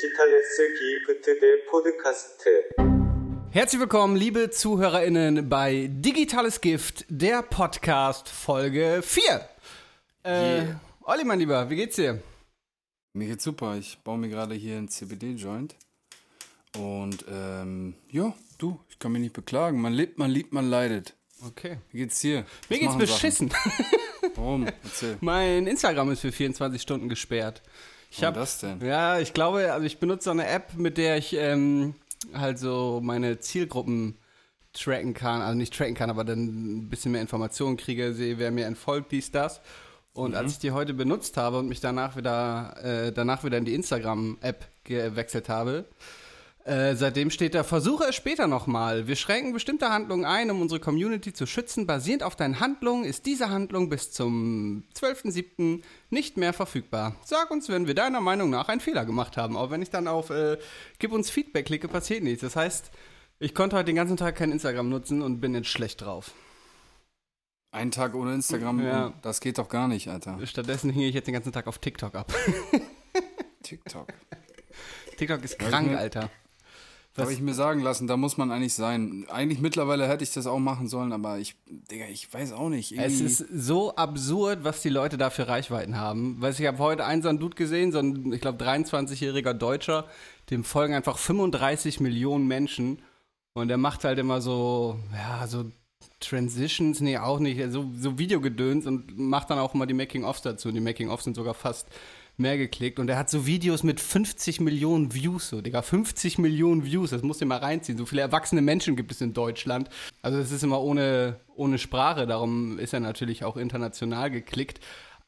디지털스 기프트 대 포드카스트. Herzlich willkommen, liebe ZuhörerInnen, bei Digitales Gift, der Podcast Folge 4. Äh, Yeah. Olli, mein Lieber, wie geht's dir? Mir geht's super. Ich baue mir gerade hier einen CBD-Joint. Und ähm, ja, du, ich kann mich nicht beklagen. Man lebt, man liebt, man leidet. Okay. Wie geht's dir? Mir Was geht's machen beschissen. Sachen? Warum? Erzähl. mein Instagram ist für 24 Stunden gesperrt. Ich hab, das denn? Ja, ich glaube, also ich benutze so eine App, mit der ich ähm, halt so meine Zielgruppen tracken kann, also nicht tracken kann, aber dann ein bisschen mehr Informationen kriege, sehe, wer mir entfolgt, dies, das. Und als ich die heute benutzt habe und mich danach wieder, äh, danach wieder in die Instagram-App gewechselt habe, äh, seitdem steht da, versuche es später nochmal. Wir schränken bestimmte Handlungen ein, um unsere Community zu schützen. Basierend auf deinen Handlungen ist diese Handlung bis zum 12.07. nicht mehr verfügbar. Sag uns, wenn wir deiner Meinung nach einen Fehler gemacht haben. Auch wenn ich dann auf äh, Gib uns Feedback klicke, passiert nichts. Das heißt, ich konnte heute den ganzen Tag kein Instagram nutzen und bin jetzt schlecht drauf. Einen Tag ohne Instagram, Ja. das geht doch gar nicht, Alter. Stattdessen hing ich jetzt den ganzen Tag auf TikTok ab. TikTok. TikTok ist krank, Alter. Was- Habe ich mir sagen lassen, da muss man eigentlich sein. Eigentlich mittlerweile hätte ich das auch machen sollen, aber ich, Digga, ich weiß auch nicht. Es ist so absurd, was die Leute da für Reichweiten haben. Weißt du, ich habe heute einen so einen Dude gesehen, so ein, ich glaube, 23-jähriger Deutscher, dem folgen einfach 35 Millionen Menschen und der macht halt immer so, ja, so Transitions, nee, auch nicht, so, so Videogedöns und macht dann auch immer die Making-ofs dazu. Und die Making-ofs sind sogar fast mehr geklickt und er hat so Videos mit 50 Millionen Views, so, Digga, 50 Millionen Views, das muss dir mal reinziehen. So viele erwachsene Menschen gibt es in Deutschland. Also es ist immer ohne, ohne Sprache, darum ist er natürlich auch international geklickt.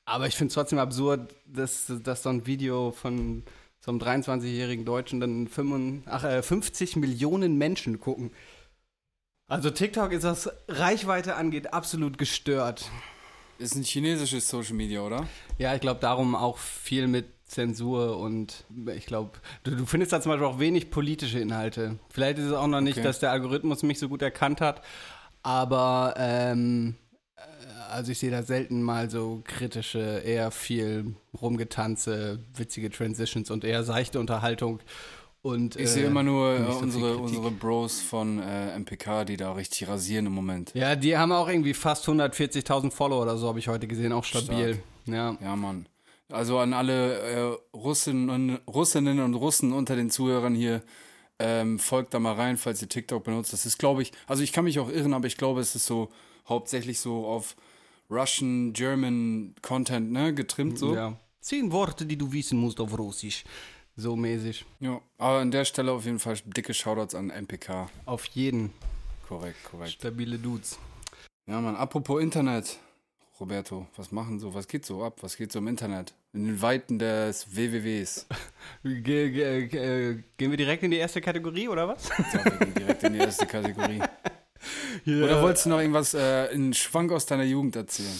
Aber ich finde es trotzdem absurd, dass, dass so ein Video von so einem 23-jährigen Deutschen dann 55, ach, äh, 50 Millionen Menschen gucken. Also TikTok ist, was Reichweite angeht, absolut gestört. Ist ein chinesisches Social Media, oder? Ja, ich glaube darum auch viel mit Zensur und ich glaube, du, du findest da zum Beispiel auch wenig politische Inhalte. Vielleicht ist es auch noch nicht, Okay. dass der Algorithmus mich so gut erkannt hat, aber ähm, äh, also ich sehe da selten mal so kritische, eher viel rumgetanze, witzige Transitions und eher seichte Unterhaltung. Und, Ich äh, sehe immer nur äh, viel unsere, unsere Bros von äh, MPK, die da richtig rasieren im Moment. Ja, die haben auch irgendwie fast 140.000 Follower oder so, habe ich heute gesehen, auch stabil. Ja. Ja, Mann. Also an alle äh, Russinnen, und, Russinnen und Russen unter den Zuhörern hier, ähm, folgt da mal rein, falls ihr TikTok benutzt. Das ist, glaube ich, also ich kann mich auch irren, aber ich glaube, es ist so hauptsächlich so auf Russian, German Content, ne, getrimmt so. Ja. Zehn Worte, die du wissen musst auf Russisch. So mäßig. Ja, aber an der Stelle auf jeden Fall dicke Shoutouts an MPK. Auf jeden. Korrekt, korrekt. Stabile Dudes. Ja, Mann, apropos Internet. Roberto, was machen so, was geht so ab? Was geht so im Internet? In den Weiten des WWWs. Ge ge ge gehen wir direkt in die erste Kategorie, oder was? Ja, wir gehen direkt in die erste Kategorie. Oder wolltest du noch irgendwas, äh, einen Schwank aus deiner Jugend erzählen?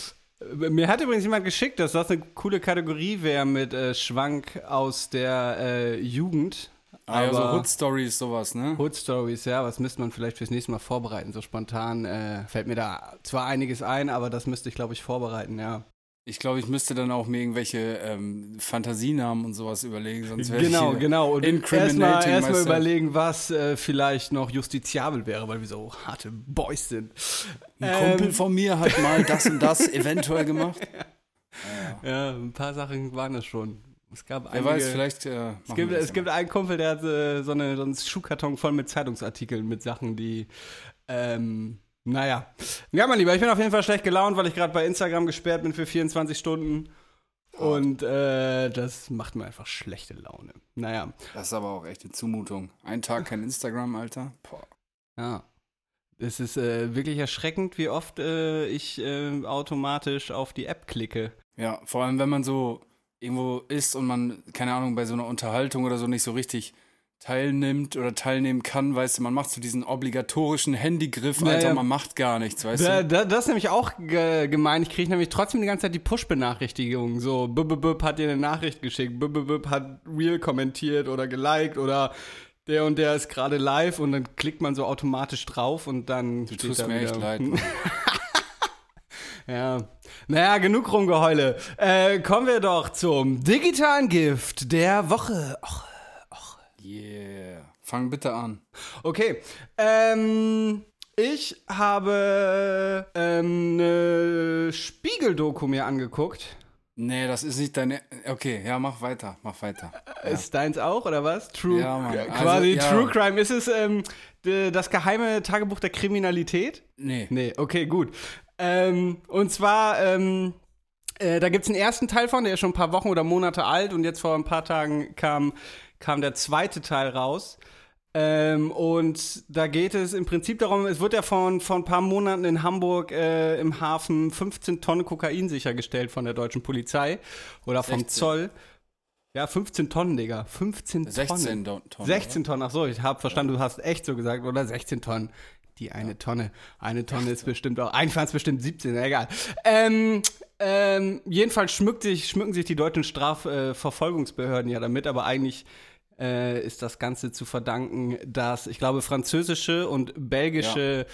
Mir hat übrigens jemand geschickt, dass das eine coole Kategorie wäre mit äh, Schwank aus der äh, Jugend. Ah, ja, so Hood Stories, sowas, ne? Hood Stories, ja, was müsste man vielleicht fürs nächste Mal vorbereiten? So spontan äh, fällt mir da zwar einiges ein, aber das müsste ich, glaube ich, vorbereiten, ja. Ich glaube, ich müsste dann auch mir irgendwelche ähm, Fantasienamen und sowas überlegen, sonst wäre Genau, ich genau. Und incriminating erstmal erst überlegen, was äh, vielleicht noch justiziabel wäre, weil wir so harte Boys sind. Ein Kumpel Ähm, von mir hat mal das und das eventuell gemacht. Ja, ein paar Sachen waren das schon. Es gab Wer einige, weiß, vielleicht. Äh, Es gibt, es gibt einen Kumpel, der hat äh, so, eine, so einen Schuhkarton voll mit Zeitungsartikeln, mit Sachen, die, ähm, naja. Ja, mein Lieber, ich bin auf jeden Fall schlecht gelaunt, weil ich gerade bei Instagram gesperrt bin für 24 Stunden. Und äh, das macht mir einfach schlechte Laune. Naja, Das ist aber auch echt eine Zumutung. Ein Tag kein Instagram, Alter. Boah. ja. Es ist äh, wirklich erschreckend, wie oft äh, ich äh, automatisch auf die App klicke. Ja, vor allem, wenn man so irgendwo ist und man, keine Ahnung, bei so einer Unterhaltung oder so nicht so richtig teilnimmt oder teilnehmen kann, weißt du, man macht so diesen obligatorischen Handygriff, Ja, Alter, ja. man macht gar nichts, weißt Da, du? da, das ist nämlich auch ge gemein. Ich kriege nämlich trotzdem die ganze Zeit die Push-Benachrichtigungen. So, bub hat dir eine Nachricht geschickt, bub hat Real kommentiert oder geliked oder der und der ist gerade live und dann klickt man so automatisch drauf und dann Du tust da mir wieder, echt leid. Ja. Naja, genug Rumgeheule. Äh, kommen wir doch zum digitalen Gift der Woche. Och, och. Yeah. Fang bitte an. Okay. Ähm, ich habe ähm, eine Spiegel-Doku mir angeguckt. Nee, das ist nicht deine. Okay, ja, mach weiter, mach weiter. Ist deins auch, oder was? True. Ja, Mann. Äh, Also, Quasi ja. True Crime. Ist es ähm, das geheime Tagebuch der Kriminalität? Nee. Nee, okay, gut. Ähm, und zwar, ähm, äh, da gibt es einen ersten Teil von, der ist schon ein paar Wochen oder Monate alt und jetzt vor ein paar Tagen kam, kam der zweite Teil raus. Ähm, und da geht es im Prinzip darum, es wird ja von, von ein paar Monaten in Hamburg äh, im Hafen 15 Tonnen Kokain sichergestellt von der deutschen Polizei oder vom 16. Zoll. Ja, 15 Tonnen, Digga. 15 Tonnen. 16 Don- Tonnen. 16 Tonnen, ach so, ich habe verstanden, du hast echt so gesagt, oder 16 Tonnen. Die eine Tonne. Eine Tonne ist bestimmt auch, eigentlich waren es bestimmt 17, egal. Ähm, ähm, jedenfalls schmückt sich, schmücken sich die deutschen Strafverfolgungsbehörden ja damit, aber eigentlich äh, ist das Ganze zu verdanken, dass, ich glaube, französische und belgische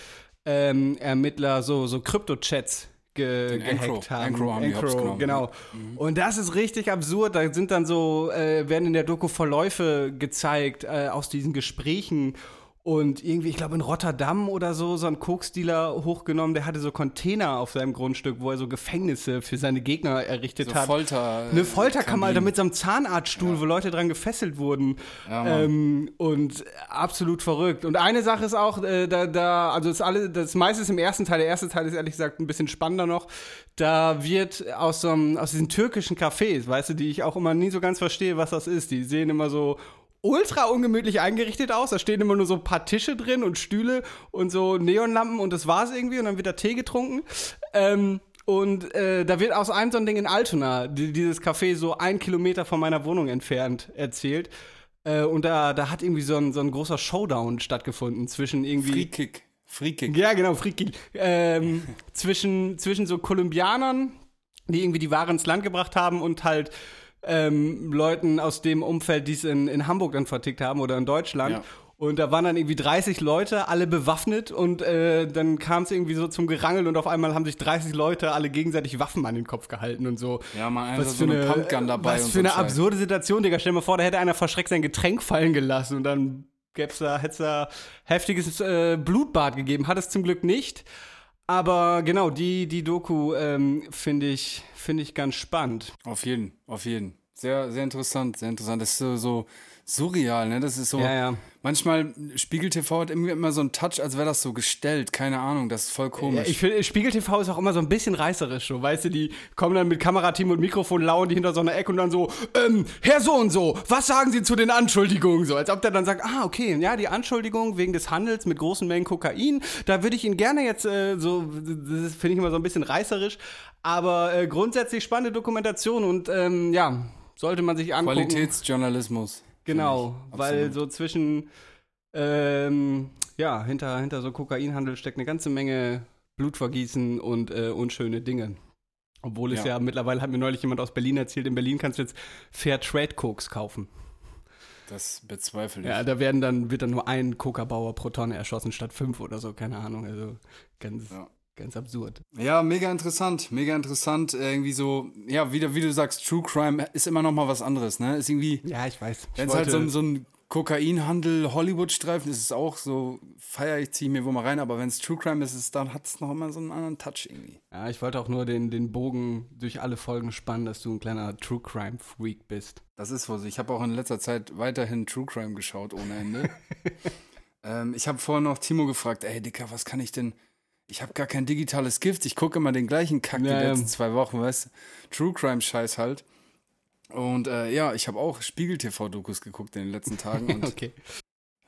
ähm, Ermittler so, so Krypto-Chats ge gehackt haben. Encro haben die hops genommen, Mhm. genau. Und das ist richtig absurd. Da sind dann so, äh, werden in der Doku Verläufe gezeigt äh, aus diesen Gesprächen. Und irgendwie, ich glaube, in Rotterdam oder so, so ein Koksdealer hochgenommen, der hatte so Container auf seinem Grundstück, wo er so Gefängnisse für seine Gegner errichtet So hat. Folter. Eine Folterkammer, Alter, mit so einem Zahnarztstuhl, wo Leute dran gefesselt wurden. Ja, ähm, und absolut verrückt. Und eine Sache ist auch, äh, da, da, also das alle, das meiste ist im ersten Teil, der erste Teil ist ehrlich gesagt ein bisschen spannender noch. Da wird aus so einem, aus diesen türkischen Cafés, weißt du, die ich auch immer nie so ganz verstehe, was das ist. Die sehen immer so ultra ungemütlich eingerichtet aus. Da stehen immer nur so ein paar Tische drin und Stühle und so Neonlampen und das war's irgendwie und dann wird da Tee getrunken. Ähm, und äh, da wird aus einem so ein Ding in Altona, die, dieses Café so ein Kilometer von meiner Wohnung entfernt, erzählt. Äh, und da, da hat irgendwie so ein, so ein großer Showdown stattgefunden zwischen irgendwie. Free Kick. Free Kick. Ja, genau, Friki. Ähm, zwischen, zwischen so Kolumbianern, die irgendwie die Ware ins Land gebracht haben und halt ähm, Leuten aus dem Umfeld, die es in, in Hamburg dann vertickt haben oder in Deutschland. Ja. Und da waren dann irgendwie 30 Leute, alle bewaffnet und äh, dann kam es irgendwie so zum Gerangel und auf einmal haben sich 30 Leute alle gegenseitig Waffen an den Kopf gehalten und so. Ja, man, einfach so eine Pumpgun dabei Was für so eine Scheiß. absurde Situation, Digga. Stell dir mal vor, da hätte einer verschreckt sein Getränk fallen gelassen und dann gäb's da, hätte es da heftiges äh, Blutbad gegeben. Hat es zum Glück nicht. Aber genau, die, die Doku ähm, finde ich, finde ich ganz spannend. Auf jeden, auf jeden. Sehr, sehr interessant, sehr interessant. Das ist so surreal, ne? Das ist so. Ja, ja. Manchmal Spiegel TV hat irgendwie immer so einen Touch, als wäre das so gestellt. Keine Ahnung, das ist voll komisch. ich finde, Spiegel TV ist auch immer so ein bisschen reißerisch, so, weißt du, die kommen dann mit Kamerateam und Mikrofon, lauern die hinter so einer Ecke und dann so, ähm, Herr so und so, was sagen Sie zu den Anschuldigungen? So, als ob der dann sagt, ah, okay, ja, die Anschuldigung wegen des Handels mit großen Mengen Kokain, da würde ich Ihnen gerne jetzt äh, so, das finde ich immer so ein bisschen reißerisch, aber äh, grundsätzlich spannende Dokumentation und ähm, ja, sollte man sich angucken. Qualitätsjournalismus. Genau, weil so zwischen, ähm, ja, hinter, hinter so Kokainhandel steckt eine ganze Menge Blutvergießen und äh, unschöne Dinge. Obwohl es ja. Ja. mittlerweile, hat mir neulich jemand aus Berlin erzählt, in Berlin kannst du jetzt Fair Trade Koks kaufen. Das bezweifle ich. Ja, da werden dann, wird dann nur ein Coca-Bauer pro Tonne erschossen statt fünf oder so, keine Ahnung. Also ganz, Ja. Ganz absurd. Ja, mega interessant, mega interessant. Irgendwie so, ja, wie, du- wie du sagst, True Crime ist immer noch mal was anderes, ne? Ist irgendwie, Ja, ich weiß. Wenn es halt so, so ein Kokainhandel, Hollywood-Streifen ist, ist es auch so, feier ich, ziehe mir wo mal rein, aber wenn es True Crime ist, ist dann hat es noch immer so einen anderen Touch irgendwie. Ja, ich wollte auch nur den, den Bogen durch alle Folgen spannen, dass du ein kleiner True Crime Freak bist. Das ist wohl so. Ich habe auch in letzter Zeit weiterhin True Crime geschaut ohne Ende. ähm, ich habe vorhin noch Timo gefragt, ey Dicker, was kann ich denn? Ich habe gar kein digitales Gift. Ich gucke immer den gleichen Kack Ja, die letzten zwei Wochen, weißt du? True Crime Scheiß halt. Und äh, ja, ich habe auch Spiegel TV Dokus geguckt in den letzten Tagen und Okay.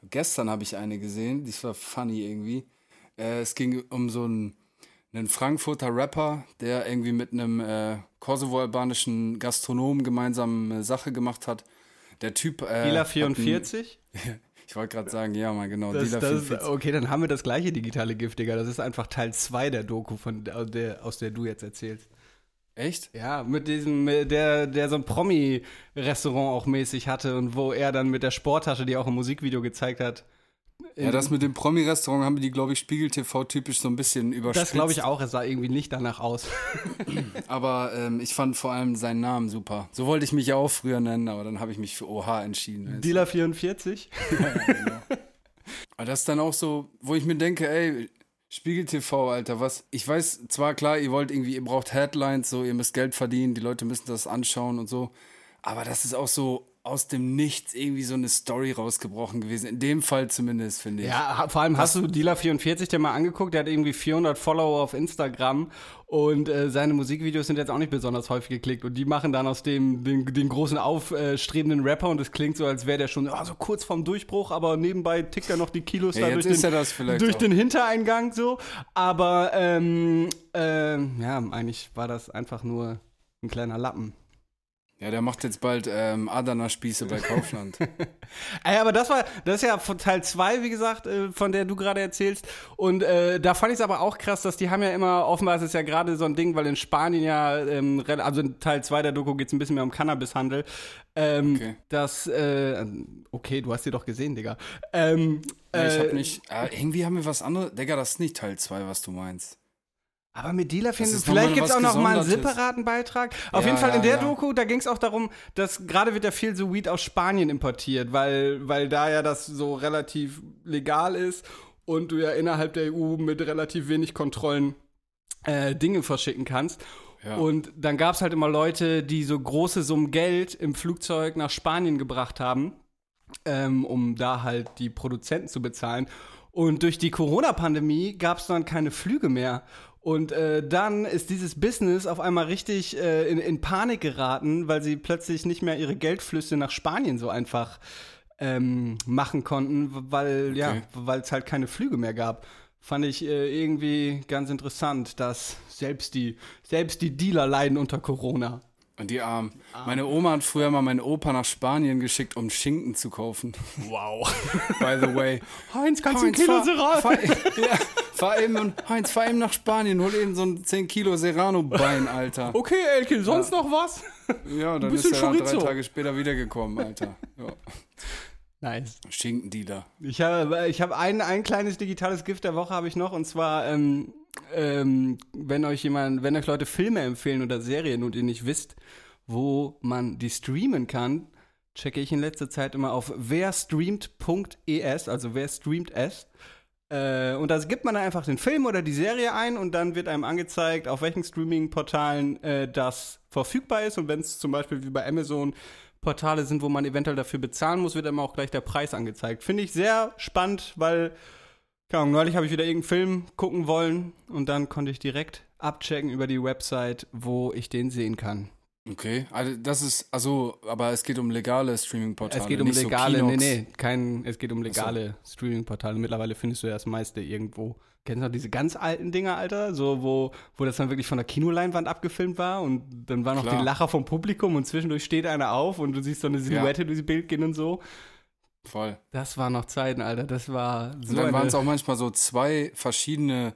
Gestern habe ich eine gesehen, die war funny irgendwie. Äh, es ging um so einen, einen Frankfurter Rapper, der irgendwie mit einem äh, kosovo-albanischen Gastronomen gemeinsam eine Sache gemacht hat. Der Typ. Äh, hat 44? Einen, ich wollte gerade sagen, ja, mal genau. Das, das, 44. okay, dann haben wir das gleiche digitale Gift, Digga. Das ist einfach Teil 2 der Doku, von der, aus der du jetzt erzählst. Echt? Ja, mit diesem, der, der so ein Promi-Restaurant auch mäßig hatte und wo er dann mit der Sporttasche, die er auch im Musikvideo gezeigt hat, Ja, das mit dem Promi-Restaurant haben die, glaube ich, Spiegel TV typisch so ein bisschen überspitzt. Das glaube ich auch, es sah irgendwie nicht danach aus. Aber ähm, ich fand vor allem seinen Namen super. So wollte ich mich ja auch früher nennen, aber dann habe ich mich für OH entschieden. Dealer 44. Aber das ist dann auch so, wo ich mir denke, ey, Spiegel TV, Alter, was? Ich weiß zwar klar, ihr wollt irgendwie, ihr braucht Headlines, so, ihr müsst Geld verdienen, die Leute müssen das anschauen und so. Aber das ist auch so aus dem Nichts irgendwie so eine Story rausgebrochen gewesen. In dem Fall zumindest, finde ich. Ja, vor allem hast du Dealer 44 dir mal angeguckt, der hat irgendwie 400 Follower auf Instagram und äh, seine Musikvideos sind jetzt auch nicht besonders häufig geklickt und die machen dann aus dem den, den großen aufstrebenden Rapper und es klingt so, als wäre der schon ah, so kurz vorm Durchbruch, aber nebenbei tickt er noch die Kilos Ja, da durch, den, er das vielleicht durch den Hintereingang so. Aber ähm, ähm, ja, eigentlich war das einfach nur ein kleiner Lappen. Ja, der macht jetzt bald ähm, Adana-Spieße bei Kaufland. Ey, aber das war, das ist ja von Teil 2, wie gesagt, äh, von der du gerade erzählst. Und äh, da fand ich es aber auch krass, dass die haben ja immer, offenbar ist es ja gerade so ein Ding, weil in Spanien ja, ähm, also in Teil 2 der Doku geht es ein bisschen mehr um Cannabishandel. Ähm, Okay. Das, äh, okay, du hast die doch gesehen, Digga. Ähm, Nee, ich äh, hab nicht. Äh, irgendwie haben wir was anderes. Digga, das ist nicht Teil 2, was du meinst. Aber mit Dealer finden, ist noch mal vielleicht gibt es auch noch mal einen separaten Beitrag. Auf Ja, jeden Fall in ja, der ja. Doku, da ging es auch darum, dass gerade wird ja viel so Weed aus Spanien importiert, weil, weil da ja das so relativ legal ist und du ja innerhalb der EU mit relativ wenig Kontrollen äh, Dinge verschicken kannst. Ja. Und dann gab es halt immer Leute, die so große Summen Geld im Flugzeug nach Spanien gebracht haben, ähm, um da halt die Produzenten zu bezahlen. Und durch die Corona-Pandemie gab es dann keine Flüge mehr. Und äh, dann ist dieses Business auf einmal richtig äh, in, in Panik geraten, weil sie plötzlich nicht mehr ihre Geldflüsse nach Spanien so einfach ähm, machen konnten, weil ja, Okay. weil es halt keine Flüge mehr gab. Fand ich äh, irgendwie ganz interessant, dass selbst die, selbst die Dealer leiden unter Corona. Und die Armen. Meine Oma hat früher mal meinen Opa nach Spanien geschickt, um Schinken zu kaufen. Wow. By the way. Heinz, kannst du ein Kilo Serrano? fahr, ja, fahr eben, und- Heinz, fahr eben nach Spanien, hol eben so ein 10 Kilo Serrano-Bein, Alter. Okay, Elke, sonst noch was? Ja, dann ist er dann drei Chorizo. Tage später wiedergekommen, Alter. Ja. Nice. Schinkendealer. Ich habe ich hab ein, ein kleines digitales Gift der Woche habe ich noch und zwar ähm, ähm, wenn euch jemand, wenn euch Leute Filme empfehlen oder Serien und ihr nicht wisst, wo man die streamen kann, checke ich in letzter Zeit immer auf werstreamt.es, also wer streamt es. Äh, und da gibt man dann einfach den Film oder die Serie ein und dann wird einem angezeigt, auf welchen Streaming-Portalen äh, das verfügbar ist. Und wenn es zum Beispiel wie bei Amazon Portale sind, wo man eventuell dafür bezahlen muss, wird einem auch gleich der Preis angezeigt. Finde ich sehr spannend, weil, keine Ahnung, neulich habe ich wieder irgendeinen Film gucken wollen und dann konnte ich direkt abchecken über die Website, wo ich den sehen kann. Okay, also das ist, also, aber es geht um legale Streaming-Portale. Es geht um nicht legale, so nee, Kinox. nee, kein, es geht um legale Streaming-Portale. Mittlerweile findest du ja das meiste irgendwo. Kennst du noch diese ganz alten Dinger, Alter? So, wo, wo das dann wirklich von der Kinoleinwand abgefilmt war und dann war noch Klar. die Lacher vom Publikum und zwischendurch steht einer auf und du siehst so eine Silhouette durchs Bild gehen und so. Voll. Das war noch Zeiten, Alter. Das war so Und dann waren es auch manchmal so zwei verschiedene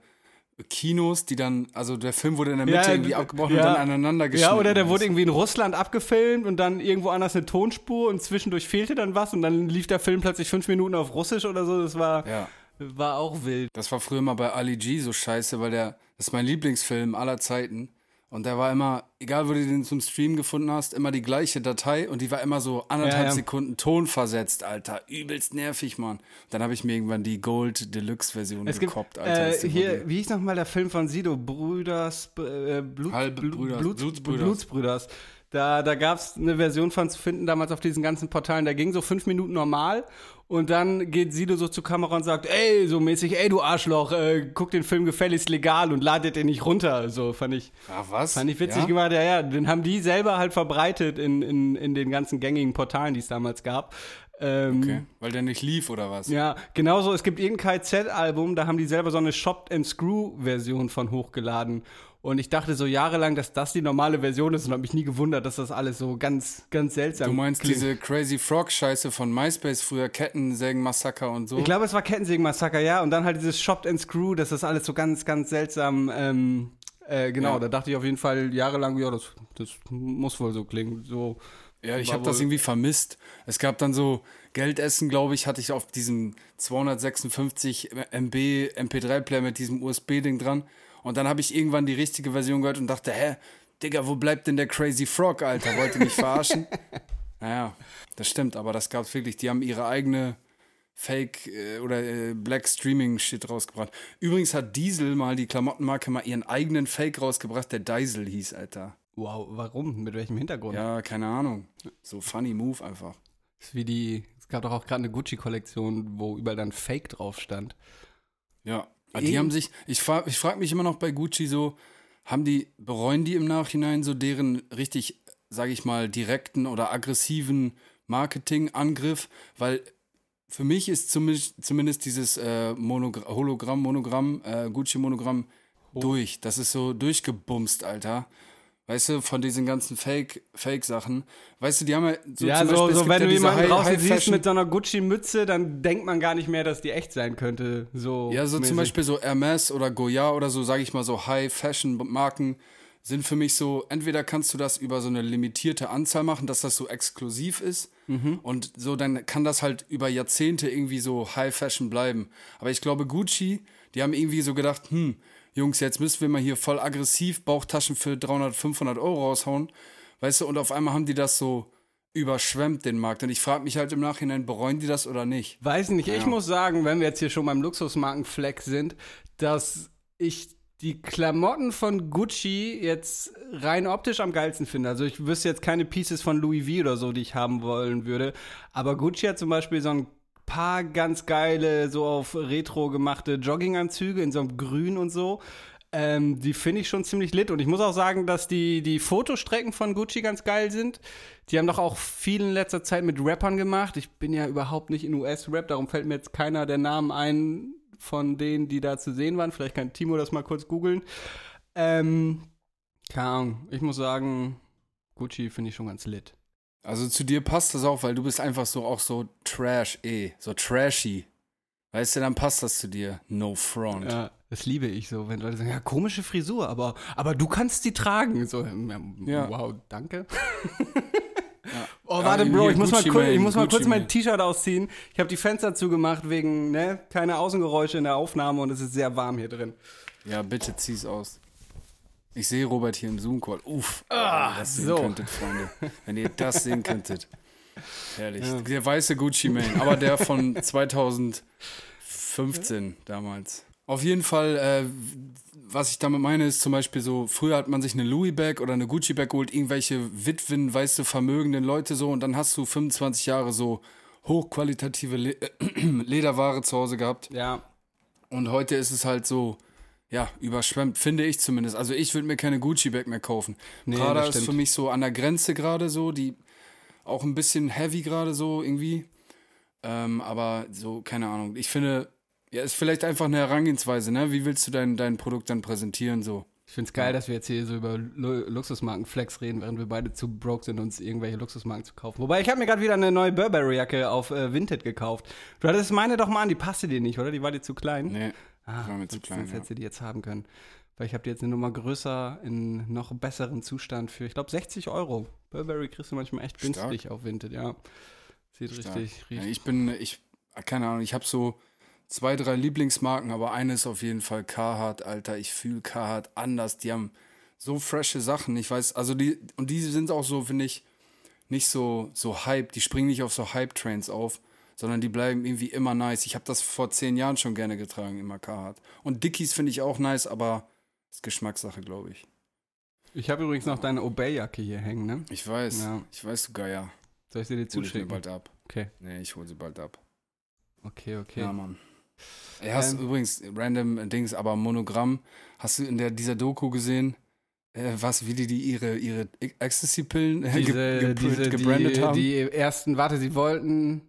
Kinos, die dann, also der Film wurde in der Mitte Ja, irgendwie abgebrochen ja. und dann aneinander geschnitten. Ja, oder der ist. wurde irgendwie in Russland abgefilmt und dann irgendwo anders eine Tonspur und zwischendurch fehlte dann was und dann lief der Film plötzlich fünf Minuten auf Russisch oder so. Das war, Ja, war auch wild. das war früher mal bei Ali G so scheiße, weil der, das ist mein Lieblingsfilm aller Zeiten. Und der war immer, egal wo du den zum Stream gefunden hast, immer die gleiche Datei und die war immer so anderthalb Ja, ja. Sekunden Ton versetzt, Alter. Übelst nervig, Mann. Dann habe ich mir irgendwann die Gold Deluxe Version Es gibt gekoppt, Alter. äh, hier, Modell. wie hieß nochmal der Film von Sido? Brüders, äh, Blut, Blut- Brüders, Bluts- Blutsbrüders. Blutsbrüders. Da, da gab es eine Version von zu finden, damals auf diesen ganzen Portalen. Der ging so fünf Minuten normal und dann geht Sido so zur Kamera und sagt, ey, so mäßig, ey, du Arschloch, äh, guck den Film gefälligst legal und ladet den nicht runter. So fand ich, Ah, was? fand ich witzig ja? gemacht. Ja, ja, den haben die selber halt verbreitet in, in, in den ganzen gängigen Portalen, die es damals gab. Ähm, Okay, weil der nicht lief oder was? ja, genauso, es gibt irgendein KZ-Album, da haben die selber so eine Chopped and Screw-Version von hochgeladen. Und ich dachte so jahrelang, dass das die normale Version ist und habe mich nie gewundert, dass das alles so ganz, ganz seltsam Du meinst klingt. diese Crazy Frog-Scheiße von MySpace früher, Kettensägen-Massaker und so? Ich glaube, es war Kettensägen-Massaker, ja. Und dann halt dieses Chopped and Screw, das ist alles so ganz, ganz seltsam. Ähm, äh, genau, Ja. da dachte ich auf jeden Fall jahrelang, ja, das, das muss wohl so klingen. So Ja, ich habe das irgendwie vermisst. Es gab dann so Geldessen, glaube ich, hatte ich auf diesem 256 MB MP3-Player mit diesem USB-Ding dran. Und dann habe ich irgendwann die richtige Version gehört und dachte, hä, Digga, wo bleibt denn der Crazy Frog, Alter? Wollte mich verarschen? naja, das stimmt, aber das gab's wirklich. Die haben ihre eigene Fake äh, oder äh, Black Streaming Shit rausgebracht. Übrigens hat Diesel mal, die Klamottenmarke, mal ihren eigenen Fake rausgebracht, der Diesel hieß, Alter. Wow, warum? Mit welchem Hintergrund? Ja, keine Ahnung. So funny Move einfach. Das ist wie die, es gab doch auch gerade eine Gucci-Kollektion, wo überall dann Fake drauf stand. Ja, Eh- die haben sich, ich frage ich frag mich immer noch bei Gucci so, haben die, bereuen die im Nachhinein so deren richtig, sage ich mal, direkten oder aggressiven Marketingangriff? Weil für mich ist zumindest, zumindest dieses äh, Monogra Hologramm, Monogramm, äh, Gucci-Monogramm durch. Das ist so durchgebumst, Alter. Weißt du, von diesen ganzen Fake- Fake-Sachen. weißt du, die haben ja so ja, so, Beispiel, so wenn ja du jemanden High- draußen siehst High-Fashion- mit so einer Gucci-Mütze, dann denkt man gar nicht mehr, dass die echt sein könnte. So Ja, so mäßig. zum Beispiel so Hermes oder Goya oder so, sage ich mal, so High-Fashion-Marken sind für mich so, entweder kannst du das über so eine limitierte Anzahl machen, dass das so exklusiv ist und so, dann kann das halt über Jahrzehnte irgendwie so High-Fashion bleiben. Aber ich glaube, Gucci, die haben irgendwie so gedacht, hm, Jungs, jetzt müssen wir mal hier voll aggressiv Bauchtaschen für 300, 500 Euro raushauen, weißt du, und auf einmal haben die das so überschwemmt, den Markt. Und ich frage mich halt im Nachhinein, bereuen die das oder nicht? Weiß nicht, ich Ja. muss sagen, wenn wir jetzt hier schon beim Luxusmarkenfleck sind, dass ich die Klamotten von Gucci jetzt rein optisch am geilsten finde. Also ich wüsste jetzt keine Pieces von Louis V oder so, die ich haben wollen würde. Aber Gucci hat zum Beispiel so ein paar ganz geile, so auf Retro gemachte Jogginganzüge in so einem Grün und so. Ähm, die finde ich schon ziemlich lit. Und ich muss auch sagen, dass die, die Fotostrecken von Gucci ganz geil sind. Die haben doch auch viel in letzter Zeit mit Rappern gemacht. Ich bin ja überhaupt nicht in US-Rap, darum fällt mir jetzt keiner der Namen ein von denen, die da zu sehen waren. Vielleicht kann Timo das mal kurz googeln. Ähm, keine Ahnung. Ich muss sagen, Gucci finde ich schon ganz lit. Also zu dir passt das auch, weil du bist einfach so auch so trash, eh, so trashy. Weißt du, dann passt das zu dir. No front. Ja, das liebe ich so, wenn Leute sagen, ja, komische Frisur, aber, aber du kannst die tragen. So, Ja. wow, danke. Ja. Oh, warte, Bro, ich muss, mal kurz, ich muss mal kurz mein. T-Shirt ausziehen. Ich habe die Fenster zugemacht wegen, ne, keine Außengeräusche in der Aufnahme und es ist sehr warm hier drin. Ja, bitte zieh's aus. Ich sehe Robert hier im Zoom-Call. Uff, wenn ihr das sehen so. könntet, Freunde. Wenn ihr das sehen könntet. Herrlich. Der weiße Gucci Mane, aber der von 2015 damals. Auf jeden Fall, äh, was ich damit meine, ist zum Beispiel so, früher hat man sich eine Louis-Bag oder eine Gucci-Bag geholt, irgendwelche Witwen, weißt du, vermögenden Leute so und dann hast du 25 Jahre so hochqualitative Le Lederware zu Hause gehabt. Ja, Und heute ist es halt so, ja, überschwemmt, finde ich zumindest. Also ich würde mir keine Gucci-Bag mehr kaufen. Nee, Prada das ist für mich so an der Grenze gerade so, die auch ein bisschen heavy gerade so irgendwie. Ähm, aber so, keine Ahnung. Ich finde, ja, ist vielleicht einfach eine Herangehensweise, ne? Wie willst du dein, dein Produkt dann präsentieren so? ich finde es geil, dass wir jetzt hier so über Lu Luxusmarkenflex reden, während wir beide zu broke sind, uns irgendwelche Luxusmarken zu kaufen. Wobei, ich habe mir gerade wieder eine neue Burberry-Jacke auf äh, Vinted gekauft. Du hattest meine doch mal an, die passte dir nicht, oder? Die war dir zu klein? Nee, Ah, war mir zu klein, Sonst ja. hättest du die jetzt haben können. Weil ich habe die jetzt eine Nummer größer in noch besseren Zustand für, ich glaube, 60 Euro. Burberry kriegst du manchmal echt Stark. günstig auf Vinted, ja. Sieht Stark. richtig, Ja, richtig. ich bin, ich, keine Ahnung, ich habe so zwei, drei Lieblingsmarken, aber eine ist auf jeden Fall Carhartt, Alter. Ich fühle Carhartt anders. Die haben so frische Sachen. Ich weiß, also die, und die sind auch so, finde ich, nicht so, so Hype. Die springen nicht auf so Hype-Trains auf, sondern die bleiben irgendwie immer nice. Ich habe das vor zehn Jahren schon gerne getragen, immer Carhartt. Und Dickies finde ich auch nice, aber ist Geschmackssache, glaube ich. Ich habe übrigens noch deine Obey-Jacke hier hängen, ne? Ich weiß, Ja. ich weiß, du Geier. Soll ich sie dir Hol ich mir zuschicken? bald ab. Okay, Nee, ich hole sie bald ab. okay, okay. Ja, Mann. Ey, hast Ähm, übrigens random Dings, aber Monogramm. Hast du in der, dieser Doku gesehen, äh, was, wie die, die ihre, ihre Ecstasy-Pillen äh, ge, ge, gebrandet die, haben? die ersten, warte, sie wollten,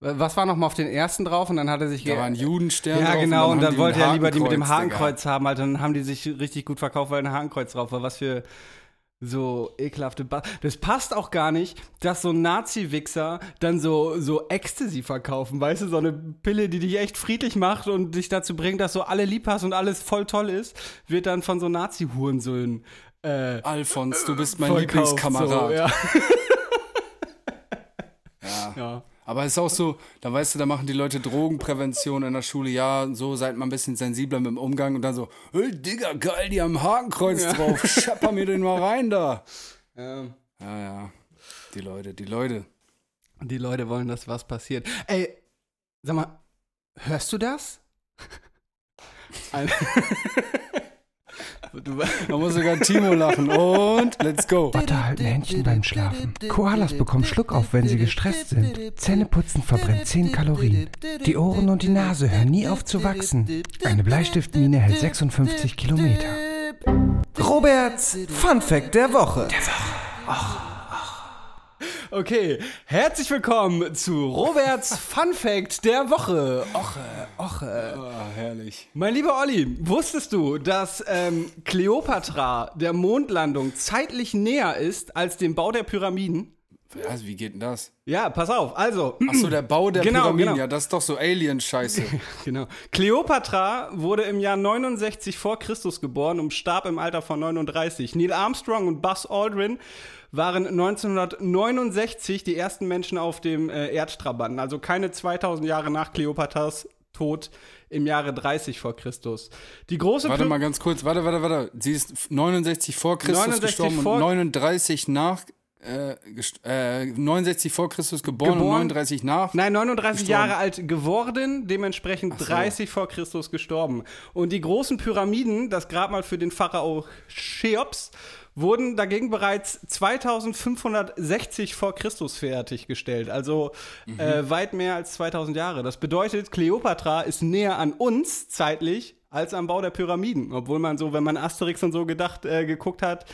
was war noch mal auf den ersten drauf und dann hat er sich da war ein Judenstern Ja, drauf genau, und dann die wollte ein er lieber die mit dem Hakenkreuz, haben, Alter. Dann haben die sich richtig gut verkauft, weil ein Hakenkreuz drauf war. Was für so ekelhafte ba Das passt auch gar nicht, dass so Nazi-Wichser dann so, so Ecstasy verkaufen, weißt du? So eine Pille, die dich echt friedlich macht und dich dazu bringt, dass du alle lieb hast und alles voll toll ist, wird dann von so Nazi-Hurensöhnen äh. Alfons, du bist mein Lieblingskamerad. So, ja. Ja. Aber es ist auch so, da weißt du, da machen die Leute Drogenprävention in der Schule, ja, so seid mal ein bisschen sensibler mit dem Umgang und dann so, hey Digga, geil, die haben Hakenkreuz drauf, schepper mir den mal rein da. Ja. Ja, ja, die Leute, die Leute. Die Leute wollen, dass was passiert. Ey, sag mal, hörst du das? Ein- du, Da muss sogar Timo lachen und let's go. Otter halten Händchen beim Schlafen. Koalas bekommen Schluckauf, wenn sie gestresst sind. Zähneputzen verbrennt 10 Kalorien. Die Ohren und die Nase hören nie auf zu wachsen. Eine Bleistiftmine hält 56 Kilometer. Roberts Fun Fact der Woche. Okay, herzlich willkommen zu Roberts Fun Fact der Woche. Oche, oche. Ah, herrlich. Mein lieber Olli, wusstest du, dass ähm, Kleopatra der Mondlandung zeitlich näher ist als dem Bau der Pyramiden? Was, wie geht denn das? Ja, pass auf. Also, Achso, der Bau der Genau, Pyramiden, genau. ja, das ist doch so Alien-Scheiße. Genau. Kleopatra wurde im Jahr 69 vor Christus geboren und starb im Alter von 39. Neil Armstrong und Buzz Aldrin waren 1969 die ersten Menschen auf dem äh, Erdtrabanten, also keine 2000 Jahre nach Kleopatras Tod im Jahre 30 vor Christus. Die große Warte mal ganz kurz, warte, warte, warte. Sie ist 69 vor Christus 69 gestorben vor- und 39 nach, äh, äh, 69 vor Christus geboren, und Geboren. 39 nach. Nein, 39 Gestorben. Jahre alt geworden, dementsprechend so. 30 vor Christus gestorben. Und die großen Pyramiden, das Grabmal für den Pharao Cheops, wurden dagegen bereits 2560 vor Christus fertiggestellt. Also äh, weit mehr als 2000 Jahre. Das bedeutet, Kleopatra ist näher an uns zeitlich als am Bau der Pyramiden. Obwohl man so, wenn man Asterix und so gedacht, äh, geguckt hat,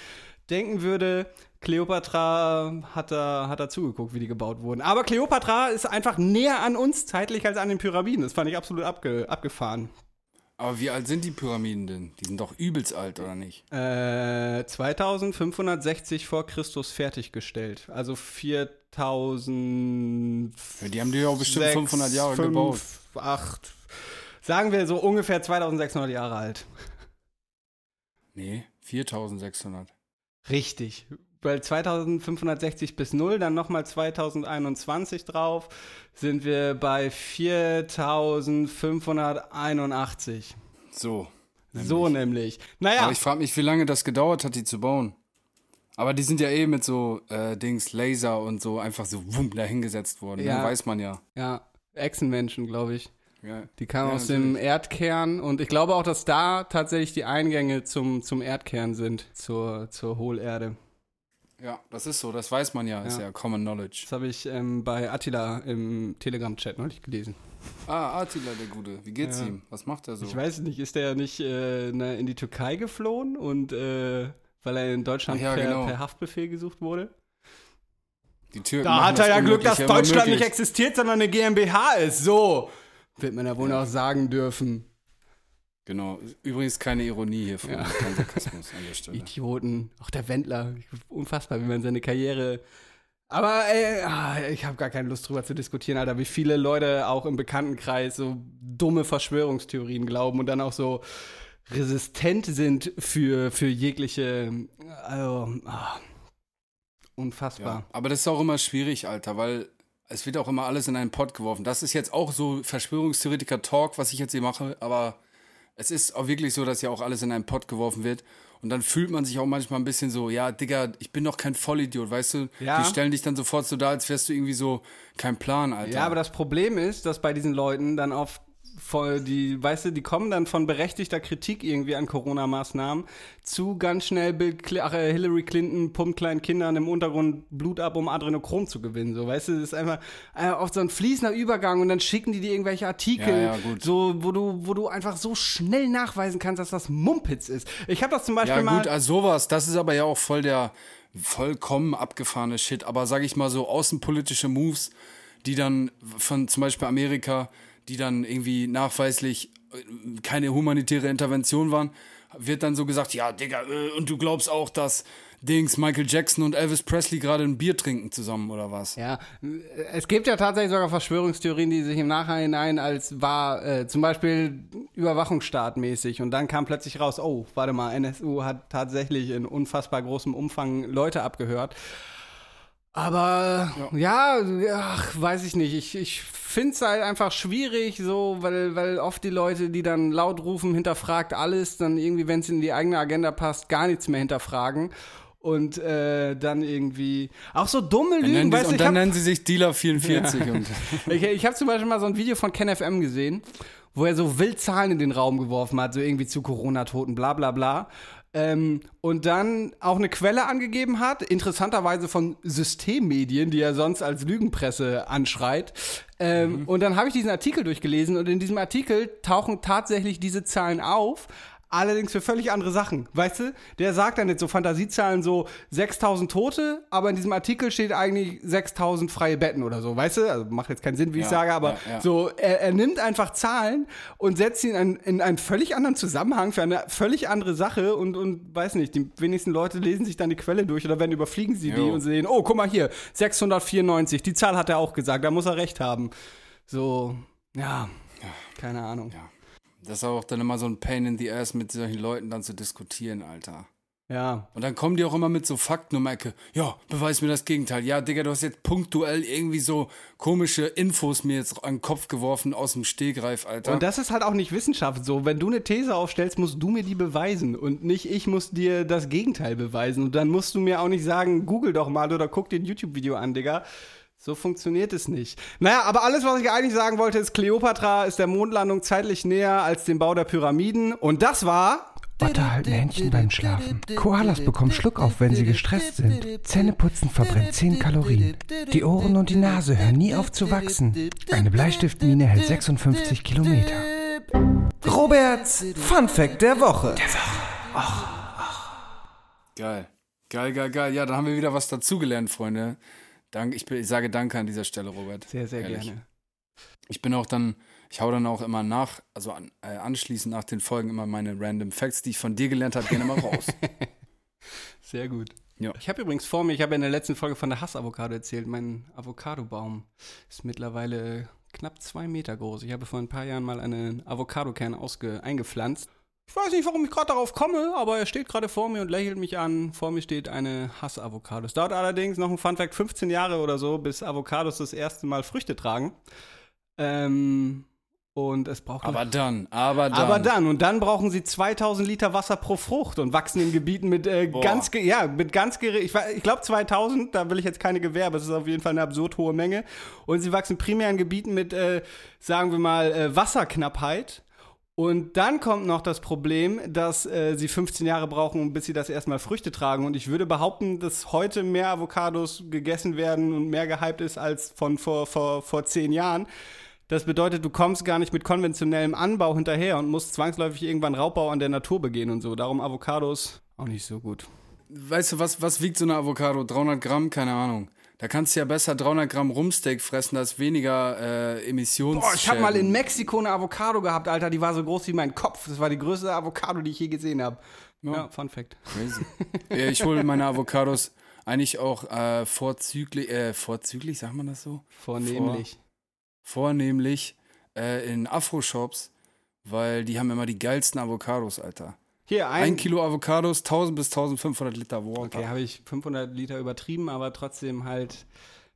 denken würde, Kleopatra hat da, hat da zugeguckt, wie die gebaut wurden. Aber Kleopatra ist einfach näher an uns zeitlich als an den Pyramiden. Das fand ich absolut abge, abgefahren. Aber wie alt sind die Pyramiden denn? Die sind doch übelst alt, oder nicht? Äh, 2560 vor Christus fertiggestellt. Also 4000. Ja, die haben die ja auch bestimmt 500 Jahre 5, gebaut. 8. Sagen wir so ungefähr 2600 Jahre alt. Nee, 4600. Richtig. Weil 2560 bis 0, dann nochmal 2021 drauf, sind wir bei 4581. So. So nämlich. Naja, Aber ich frage mich, wie lange das gedauert hat, die zu bauen. Aber die sind ja eh mit so äh, Dings, Laser und so einfach so wumm, dahingesetzt worden. Ja. Ne? Weiß man ja. ja, Echsenmenschen, glaube ich. ja. Die kamen Ja, aus dem. Erdkern und ich glaube auch, dass da tatsächlich die Eingänge zum, zum Erdkern sind, zur, zur Hohlerde. Ja, das ist so, das weiß man ja. Ist Ja. ja Common Knowledge. Das habe ich ähm, bei Attila im Telegram-Chat neulich gelesen. Ah, Attila, der Gute. Wie geht's Ja. ihm? Was macht er so? Ich weiß nicht, ist der nicht äh, ne, in die Türkei geflohen und äh, weil er in Deutschland ja, per, genau. per Haftbefehl gesucht wurde? Die Türken Da hat er ja Glück, dass Deutschland möglich. nicht existiert, sondern eine GmbH ist. So wird man ja wohl auch sagen dürfen. Genau. Übrigens keine Ironie hier von Ja. kein Sarkasmus an der Stelle. Idioten. Auch der Wendler. Unfassbar, wie man seine Karriere. Aber ey, ah, ich habe gar keine Lust drüber zu diskutieren, Alter, wie viele Leute auch im Bekanntenkreis so dumme Verschwörungstheorien glauben und dann auch so resistent sind für, für jegliche. Also, ah, unfassbar. Ja. Aber das ist auch immer schwierig, Alter, weil es wird auch immer alles in einen Pott geworfen. Das ist jetzt auch so Verschwörungstheoretiker-Talk, was ich jetzt hier mache, aber es ist auch wirklich so, dass ja auch alles in einen Pott geworfen wird. Und dann fühlt man sich auch manchmal ein bisschen so, ja, Digga, ich bin doch kein Vollidiot, weißt du? Ja. Die stellen dich dann sofort so da, als wärst du irgendwie so kein Plan, Alter. Ja, aber das Problem ist, dass bei diesen Leuten dann oft voll die, weißt du, die kommen dann von berechtigter Kritik irgendwie an Corona-Maßnahmen zu ganz schnell Bill ach, äh, Hillary Clinton pumpt kleinen Kindern im Untergrund Blut ab, um Adrenochrom zu gewinnen. So, weißt du, das ist einfach äh, oft so ein fließender Übergang und dann schicken die dir irgendwelche Artikel, Ja, ja, so, wo du, wo du einfach so schnell nachweisen kannst, dass das Mumpitz ist. Ich habe das zum Beispiel Ja, mal. gut, also sowas, das ist aber ja auch voll der vollkommen abgefahrene Shit. Aber sag ich mal so, außenpolitische Moves, die dann von zum Beispiel Amerika, die dann irgendwie nachweislich äh, keine humanitäre Intervention waren, wird dann so gesagt, ja, Digga, äh, und du glaubst auch, dass Dings Michael Jackson und Elvis Presley gerade ein Bier trinken zusammen oder was? Ja, es gibt ja tatsächlich sogar Verschwörungstheorien, die sich im Nachhinein als wahr, äh, zum Beispiel Überwachungsstaat mäßig und dann kam plötzlich raus, oh, warte mal, NSU hat tatsächlich in unfassbar großem Umfang Leute abgehört. Aber ja, ach, weiß ich nicht. Ich, ich finde es halt einfach schwierig, so, weil, weil oft die Leute, die dann laut rufen, hinterfragt alles, dann irgendwie, wenn es in die eigene Agenda passt, gar nichts mehr hinterfragen. Und äh, dann irgendwie auch so dumme Lügen, weißt du, und dann hab- nennen sie sich Dealer 44 und ich, ich habe zum Beispiel mal so ein Video von KenFM gesehen, wo er so wild Zahlen in den Raum geworfen hat, so irgendwie zu Corona-Toten, bla bla bla. Ähm, und dann auch eine Quelle angegeben hat, interessanterweise von Systemmedien, die er sonst als Lügenpresse anschreit. Ähm, Und dann habe ich diesen Artikel durchgelesen und in diesem Artikel tauchen tatsächlich diese Zahlen auf. Allerdings für völlig andere Sachen. Weißt du, der sagt dann jetzt so Fantasiezahlen so 6000 Tote, aber in diesem Artikel steht eigentlich 6000 freie Betten oder so. Weißt du, also macht jetzt keinen Sinn, wie ich Ja, sage, aber ja, ja. so, er, er nimmt einfach Zahlen und setzt sie in einen, in einen völlig anderen Zusammenhang für eine völlig andere Sache und, und weiß nicht, die wenigsten Leute lesen sich dann die Quelle durch oder wenn überfliegen sie die Jo. und sehen, oh, guck mal hier, 694, die Zahl hat er auch gesagt, da muss er recht haben. So, ja, keine Ahnung. Ja. Das ist auch dann immer so ein Pain in the Ass, mit solchen Leuten dann zu diskutieren, Alter. Ja, Und dann kommen die auch immer mit so Fakten um Ecke. Ja, beweis mir das Gegenteil. Ja, Digga, du hast jetzt punktuell irgendwie so komische Infos mir jetzt an den Kopf geworfen aus dem Stegreif, Alter. Und das ist halt auch nicht Wissenschaft so. Wenn du eine These aufstellst, musst du mir die beweisen und nicht ich muss dir das Gegenteil beweisen. Und dann musst du mir auch nicht sagen, google doch mal oder guck dir ein YouTube-Video an, Digga. So funktioniert es nicht. Naja, aber alles, was ich eigentlich sagen wollte, ist, Kleopatra ist der Mondlandung zeitlich näher als dem Bau der Pyramiden. Und das war. Otter halten Händchen beim Schlafen. Koalas bekommen Schluckauf, wenn sie gestresst sind. Zähneputzen verbrennt 10 Kalorien. Die Ohren und die Nase hören nie auf zu wachsen. Eine Bleistiftmine hält 56 Kilometer. Roberts Fun Fact der Woche. Geil. Geil, geil, geil. Ja, dann haben wir wieder was dazugelernt, Freunde. Dank, ich, bin- ich sage Danke an dieser Stelle, Robert. Sehr, sehr Ehrlich. gerne. Ich bin auch dann, ich hau dann auch immer nach, also an, äh, anschließend nach den Folgen immer meine Random Facts, die ich von dir gelernt habe, gerne mal raus. Sehr gut. Ja. Ich habe übrigens vor mir, ich habe ja in der letzten Folge von der Hass-Avocado erzählt, mein Avocadobaum ist mittlerweile äh, knapp zwei Meter groß. Ich habe vor ein paar Jahren mal einen Avocadokern eingepflanzt. Ich weiß nicht, warum ich gerade darauf komme, aber er steht gerade vor mir und lächelt mich an. Vor mir steht eine Hass-Avocado. Es dauert allerdings noch ein Funfact 15 Jahre oder so, bis Avocados das erste Mal Früchte tragen. Ähm, und es braucht aber dann, aber dann. aber dann, und dann brauchen sie 2000 Liter Wasser pro Frucht und wachsen in Gebieten mit äh, ganz, ja, mit ganz gering, ich, ich glaube 2000, da will ich jetzt keine Gewerbe, es ist auf jeden Fall eine absurd hohe Menge. Und sie wachsen primär in Gebieten mit, äh, sagen wir mal, äh, Wasserknappheit. Und dann kommt noch das Problem, dass äh, sie 15 Jahre brauchen, bis sie das erstmal Früchte tragen. Und ich würde behaupten, dass heute mehr Avocados gegessen werden und mehr gehypt ist als von vor, vor, vor 10 Jahren. Das bedeutet, du kommst gar nicht mit konventionellem Anbau hinterher und musst zwangsläufig irgendwann Raubbau an der Natur begehen und so. Darum Avocados auch nicht so gut. Weißt du, was, was wiegt so eine Avocado? 300 Gramm? Keine Ahnung. Da kannst du ja besser 300 Gramm Rumsteak fressen, als weniger äh, Emissions. Boah, ich habe mal in Mexiko eine Avocado gehabt, Alter, die war so groß wie mein Kopf. Das war die größte Avocado, die ich je gesehen habe. Ja. Fun Fact. Crazy. ja, ich hole meine Avocados eigentlich auch äh, vorzüglich, äh, vorzüglich, sagt man das so? Vornehmlich. Vornehmlich äh, in Afro-Shops, weil die haben immer die geilsten Avocados, Alter. Hier, ein, Ein Kilo Avocados, 1000 bis 1500 Liter Water. Okay, habe ich 500 Liter übertrieben, aber trotzdem halt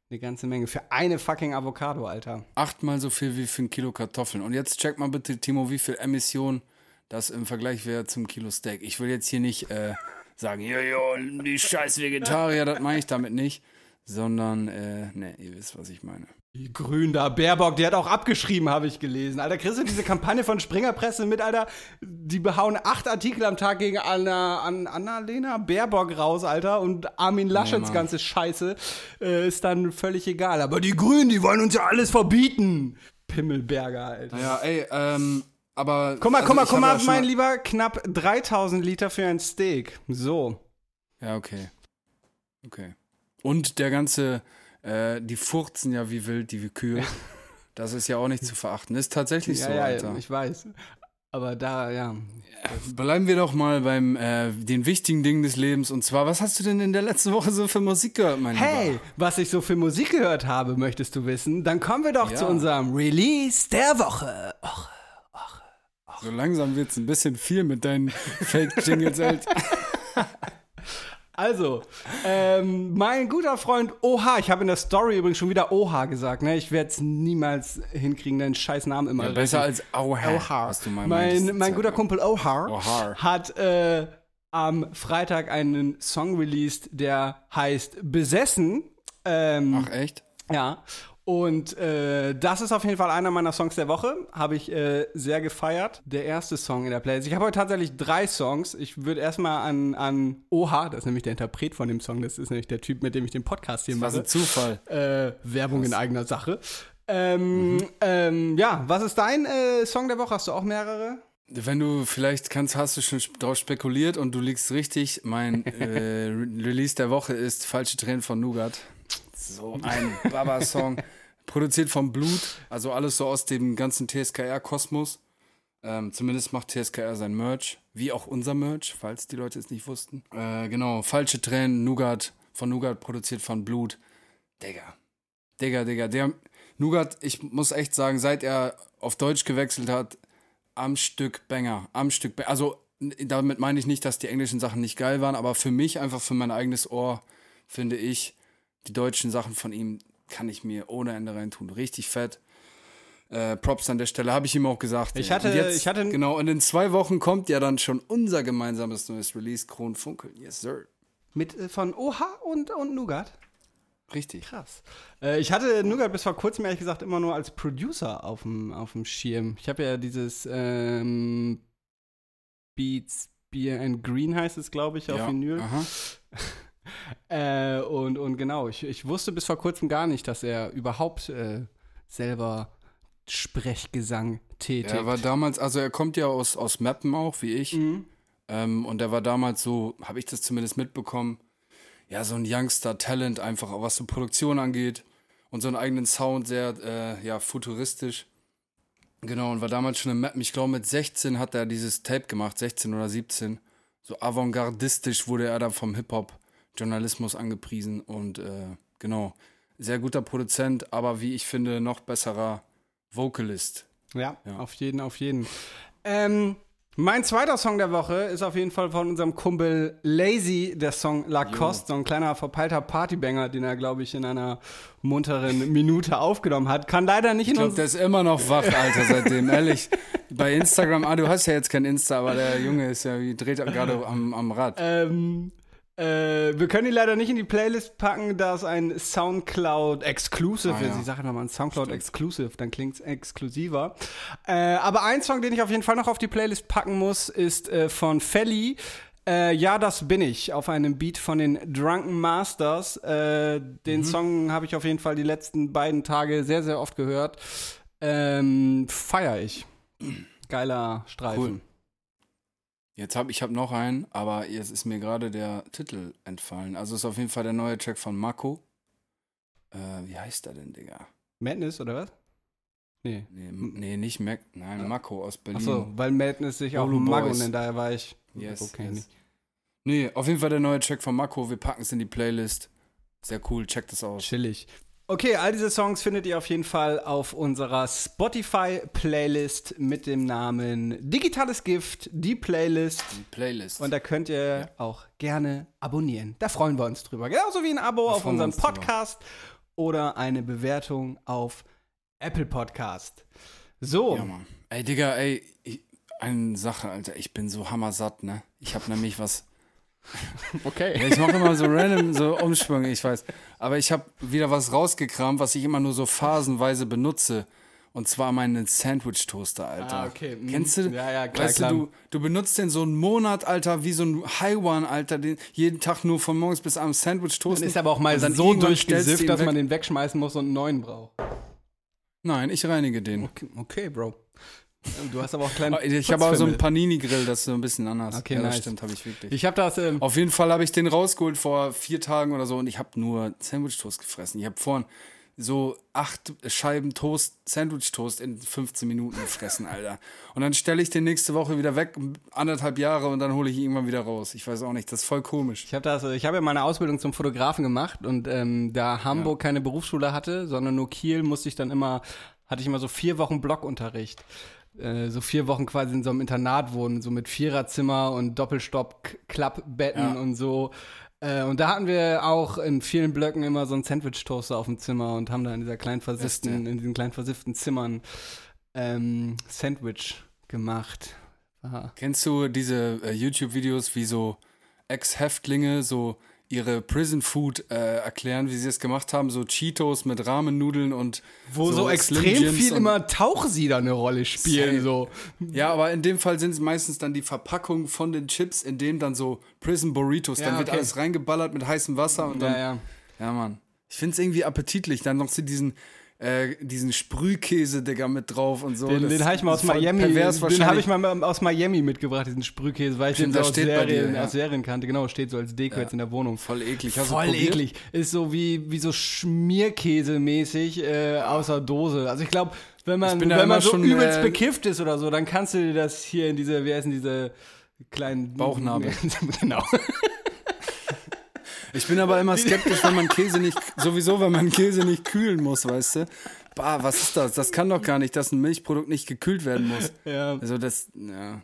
eine ganze Menge. Für eine fucking Avocado, Alter. Achtmal so viel wie für ein Kilo Kartoffeln. Und jetzt check mal bitte, Timo, wie viel Emission das im Vergleich wäre zum Kilo Steak. Ich will jetzt hier nicht äh, sagen, jojo, die scheiß Vegetarier, das meine ich damit nicht. Sondern, äh, ne, ihr wisst, was ich meine. Die Grün da, Baerbock, die hat auch abgeschrieben, habe ich gelesen. Alter, kriegst du diese Kampagne von Springerpresse mit, Alter? Die behauen acht Artikel am Tag gegen Anna, An, Annalena Baerbock raus, Alter. Und Armin Laschets Mann. ganze Scheiße äh, ist dann völlig egal. Aber die Grünen, die wollen uns ja alles verbieten. Pimmelberger, Alter. Naja, ey, ähm, aber. Guck mal, also guck mal, guck mal, ja mein Lieber, knapp 3000 Liter für ein Steak. So. Ja, okay. Okay. Und der ganze, äh, die furzen ja wie wild, die wie Kühe. Das ist ja auch nicht zu verachten. Ist tatsächlich so, ja, ja, Alter. ich weiß. Aber da, ja. Bleiben wir doch mal beim äh, den wichtigen Dingen des Lebens. Und zwar, was hast du denn in der letzten Woche so für Musik gehört, mein Hey, Lieber? was ich so für Musik gehört habe, möchtest du wissen? Dann kommen wir doch Ja. zu unserem Release der Woche. Och. So langsam wird's ein bisschen viel mit deinen Fake-Jingles, Alter. Also, ähm, mein guter Freund Oha, ich habe in der Story übrigens schon wieder Oha gesagt, ne? Ich werde es niemals hinkriegen, deinen scheiß Namen immer. Ja, besser als Auha. Oha. was du mal mein meintest. mein guter Kumpel Oha Ohar. hat äh, am Freitag einen Song released, der heißt Besessen. Ähm, Ach, echt? ja. Und äh, das ist auf jeden Fall einer meiner Songs der Woche. Habe ich äh, sehr gefeiert. Der erste Song in der Playlist. Ich habe heute tatsächlich drei Songs. Ich würde erstmal an, an Oha, das ist nämlich der Interpret von dem Song, das ist nämlich der Typ, mit dem ich den Podcast hier Was mache. ein Zufall. Äh, Werbung in eigener Sache. Ähm, Mhm. ähm, ja, was ist dein äh, Song der Woche? Hast du auch mehrere? Wenn du vielleicht kannst, hast du schon drauf spekuliert und du liegst richtig. Mein äh, Re Release der Woche ist Falsche Tränen von Nougat. So ein Baba-Song. Produziert vom Blut, also alles so aus dem ganzen TSKR-Kosmos. Ähm, zumindest macht TSKR sein Merch, wie auch unser Merch, falls die Leute es nicht wussten. Äh, genau, Falsche Tränen, Nougat, von Nougat produziert von Blut. Digga. Digga, Digga, der Nougat, ich muss echt sagen, seit er auf Deutsch gewechselt hat, am Stück Banger, am Stück Banger. Also damit meine ich nicht, dass die englischen Sachen nicht geil waren, aber für mich, einfach für mein eigenes Ohr, finde ich, die deutschen Sachen von ihm kann ich mir ohne Ende reintun. Richtig fett. Äh, Props an der Stelle, habe ich ihm auch gesagt. Ich ey. hatte- jetzt, ich hatte- Genau, und in zwei Wochen kommt ja dann schon unser gemeinsames neues Release, Kronfunkel. Yes, sir. Mit äh, von Oha und, und Nougat? Richtig. Krass. Äh, ich hatte Nougat bis vor kurzem ehrlich gesagt immer nur als Producer auf dem, auf dem Schirm. Ich habe ja dieses ähm, Beats Beer and Green heißt es, glaube ich, auf ja. Vinyl. Aha. Äh, und, und genau, ich, ich wusste bis vor kurzem gar nicht, dass er überhaupt äh, selber Sprechgesang tätigt. Er war damals, also er kommt ja aus, aus Mappen auch, wie ich. Mhm. Ähm, und er war damals so, habe ich das zumindest mitbekommen, ja, so ein Youngster-Talent einfach, auch was so Produktion angeht. Und so einen eigenen Sound, sehr, äh, ja, futuristisch. Genau, und war damals schon im Mappen. Ich glaube, mit 16 hat er dieses Tape gemacht, 16 oder 17. So avantgardistisch wurde er dann vom Hip-Hop-Journalismus angepriesen. Und äh, genau, sehr guter Produzent, aber wie ich finde, noch besserer Vocalist. Ja, Ja. auf jeden, auf jeden. Ähm, mein zweiter Song der Woche ist auf jeden Fall von unserem Kumpel Lazy, der Song Lacoste, so ein kleiner verpeilter Partybanger, den er, glaube ich, in einer munteren Minute aufgenommen hat. Kann leider nicht in Ich glaube, der ist immer noch wach, Alter, seitdem. Ehrlich. Bei Instagram, ah, du hast ja jetzt kein Insta, aber der Junge ist ja, wie dreht er gerade am, am Rad. Ähm, äh, wir können ihn leider nicht in die Playlist packen, da es ein Soundcloud Exclusive Ah, ist. ja. Ich sage einfach mal ein Soundcloud Exclusive, dann klingt es exklusiver. Äh, aber ein Song, den ich auf jeden Fall noch auf die Playlist packen muss, ist äh, von Felly. Äh, ja, das bin ich, auf einem Beat von den Drunken Masters. Äh, Mhm. den Song habe ich auf jeden Fall die letzten beiden Tage sehr, sehr oft gehört. Ähm, feier ich. Geiler Streifen. Cool. Jetzt habe ich hab noch einen, aber jetzt ist mir gerade der Titel entfallen. Also ist auf jeden Fall der neue Track von Mako. Äh, wie heißt der denn, Digga? Madness, oder was? Nee. Nee, nee nicht Mac, nein, Mako aus Berlin. Achso, weil Madness sich auch Boys. nennt, daher war ich. Yes, okay. yes. nicht. Nee, auf jeden Fall der neue Track von Mako. Wir packen es in die Playlist. Sehr cool, checkt es aus. Chillig. Okay, all diese Songs findet ihr auf jeden Fall auf unserer Spotify-Playlist mit dem Namen Digitales Gift, die Playlist. Die Playlist. Und da könnt ihr auch gerne abonnieren. Da freuen wir uns drüber. Genauso wie ein Abo auf freuen wir unseren drüber. Podcast oder eine Bewertung auf Apple Podcast. So, Ja, Mann. Ey, Digga, ey, ich, eine Sache, Alter. Ich bin so hammersatt, ne? Ich hab nämlich was. okay. Ja, ich mache immer so random so Umschwünge, ich weiß. Aber ich habe wieder was rausgekramt, was ich immer nur so phasenweise benutze. Und zwar meinen Sandwich-Toaster, Alter. Ah, okay. Mhm. Kennst du? Ja, ja, klar, Weißt klar. du, du, benutzt den so einen Monat, Alter, wie so ein High One, Alter, den jeden Tag nur von morgens bis abends Sandwich Dann toasten. ist aber auch mal dann so durchgesifft, dass man den wegschmeißen muss und einen neuen braucht. Nein, ich reinige den. Okay, okay Bro. Du hast aber auch kleinen. Oh, Ich habe auch so einen. Panini-Grill, das ist so ein bisschen anders. Okay, ja, nice. stimmt, habe ich wirklich. Ich habe das. Ähm, Auf jeden Fall habe ich den rausgeholt vor vier Tagen oder so und ich habe nur Sandwich-Toast gefressen. Ich habe vorhin so acht Scheiben Toast, Sandwich-Toast in 15 Minuten gefressen, Alter. Und dann stelle ich den nächste Woche wieder weg, anderthalb Jahre, und dann hole ich ihn irgendwann wieder raus. Ich weiß auch nicht, das ist voll komisch. Ich habe das, ich habe ja meine Ausbildung zum Fotografen gemacht und ähm, da Hamburg keine Berufsschule hatte, sondern nur Kiel, musste ich dann immer, hatte ich immer so vier Wochen Blockunterricht. Äh, so vier Wochen quasi in so einem Internat wohnen, so mit Viererzimmer und Doppelstopp-Klappbetten Ja. und so. Äh, und da hatten wir auch in vielen Blöcken immer so einen Sandwich-Toaster auf dem Zimmer und haben da in dieser kleinen versifften, in diesen kleinen versifften Zimmern ähm, Sandwich gemacht. Aha. Kennst du diese äh, YouTube-Videos, wie so Ex-Häftlinge so ihre Prison Food äh, erklären, wie sie es gemacht haben, so Cheetos mit Rahmennudeln und Wo so, Slim extrem viel immer Tauchsieder eine Rolle spielen. So. Ja, aber in dem Fall sind es meistens dann die Verpackungen von den Chips, in denen dann so Prison Burritos, Ja, dann wird okay. alles reingeballert mit heißem Wasser und dann Ja, ja. Ja, Mann. Ich find's irgendwie appetitlich. Dann noch so diesen, äh, diesen Sprühkäse, Digga, mit drauf und so. Den, Das den habe ich mal aus Miami. Den habe ich mal aus Miami mitgebracht, diesen Sprühkäse, weil ich Stimmt, den so aus steht bei Serien, dir, ja. aus Serien kannte. Genau, steht so als Deko jetzt in der Wohnung. Voll eklig. Hast Voll eklig. Ist so wie, wie so Schmierkäse-mäßig äh, außer Dose. Also ich glaube, wenn man, wenn man so schon, übelst äh, bekifft ist oder so, dann kannst du dir das hier in diese, wie heißen diese kleinen Bauchnabel. genau. Ich bin aber immer skeptisch, wenn man Käse nicht, sowieso, wenn man Käse nicht kühlen muss, weißt du? Bah, was ist das? Das kann doch gar nicht, dass ein Milchprodukt nicht gekühlt werden muss. Ja. Also das, ja.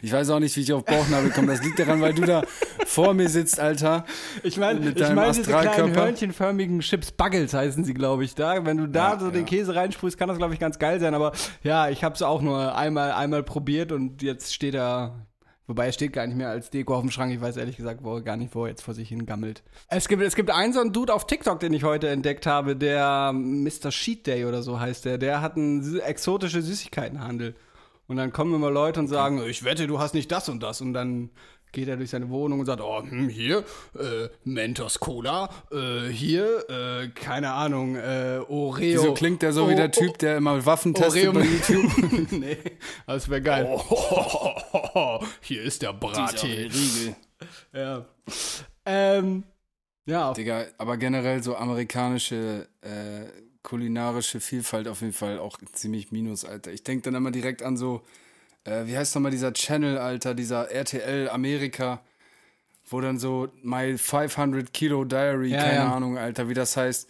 Ich weiß auch nicht, wie ich auf Bauchnabel komme. Das liegt daran, weil du da vor mir sitzt, Alter. Ich meine, ich deinem mein, diese kleinen hörnchenförmigen Chips Buggles heißen sie, glaube ich. Da, wenn du da Ja, so den ja. Käse reinsprühst, kann das, glaube ich, ganz geil sein. Aber ja, ich habe es auch nur einmal, einmal probiert und jetzt steht er. Wobei er steht gar nicht mehr als Deko auf dem Schrank. Ich weiß ehrlich gesagt wo, gar nicht, wo er jetzt vor sich hin gammelt. Es gibt, es gibt einen so einen Dude auf TikTok, den ich heute entdeckt habe, der Mr. Sheet Day oder so heißt der. Der hat einen exotische Süßigkeitenhandel. Und dann kommen immer Leute und sagen, ich wette, du hast nicht das und das. Und dann geht er durch seine Wohnung und sagt, oh, hm, hier, äh, Mentos Cola, äh, hier, äh, keine Ahnung, äh, Oreo. Wieso klingt der so wie Oh, der Typ, der immer Waffen testet Oreo bei YouTube? nee, das wäre geil. Oh, hier ist der. Riegel. Ja. Ähm, ja, Digga, aber generell so amerikanische äh, kulinarische Vielfalt auf jeden Fall auch ziemlich minus, Alter. Ich denke dann immer direkt an so, äh, wie heißt nochmal dieser Channel, Alter, dieser RTL Amerika, wo dann so My 500 Kilo Diary, Ja, keine ja. Ahnung, Alter, wie das heißt.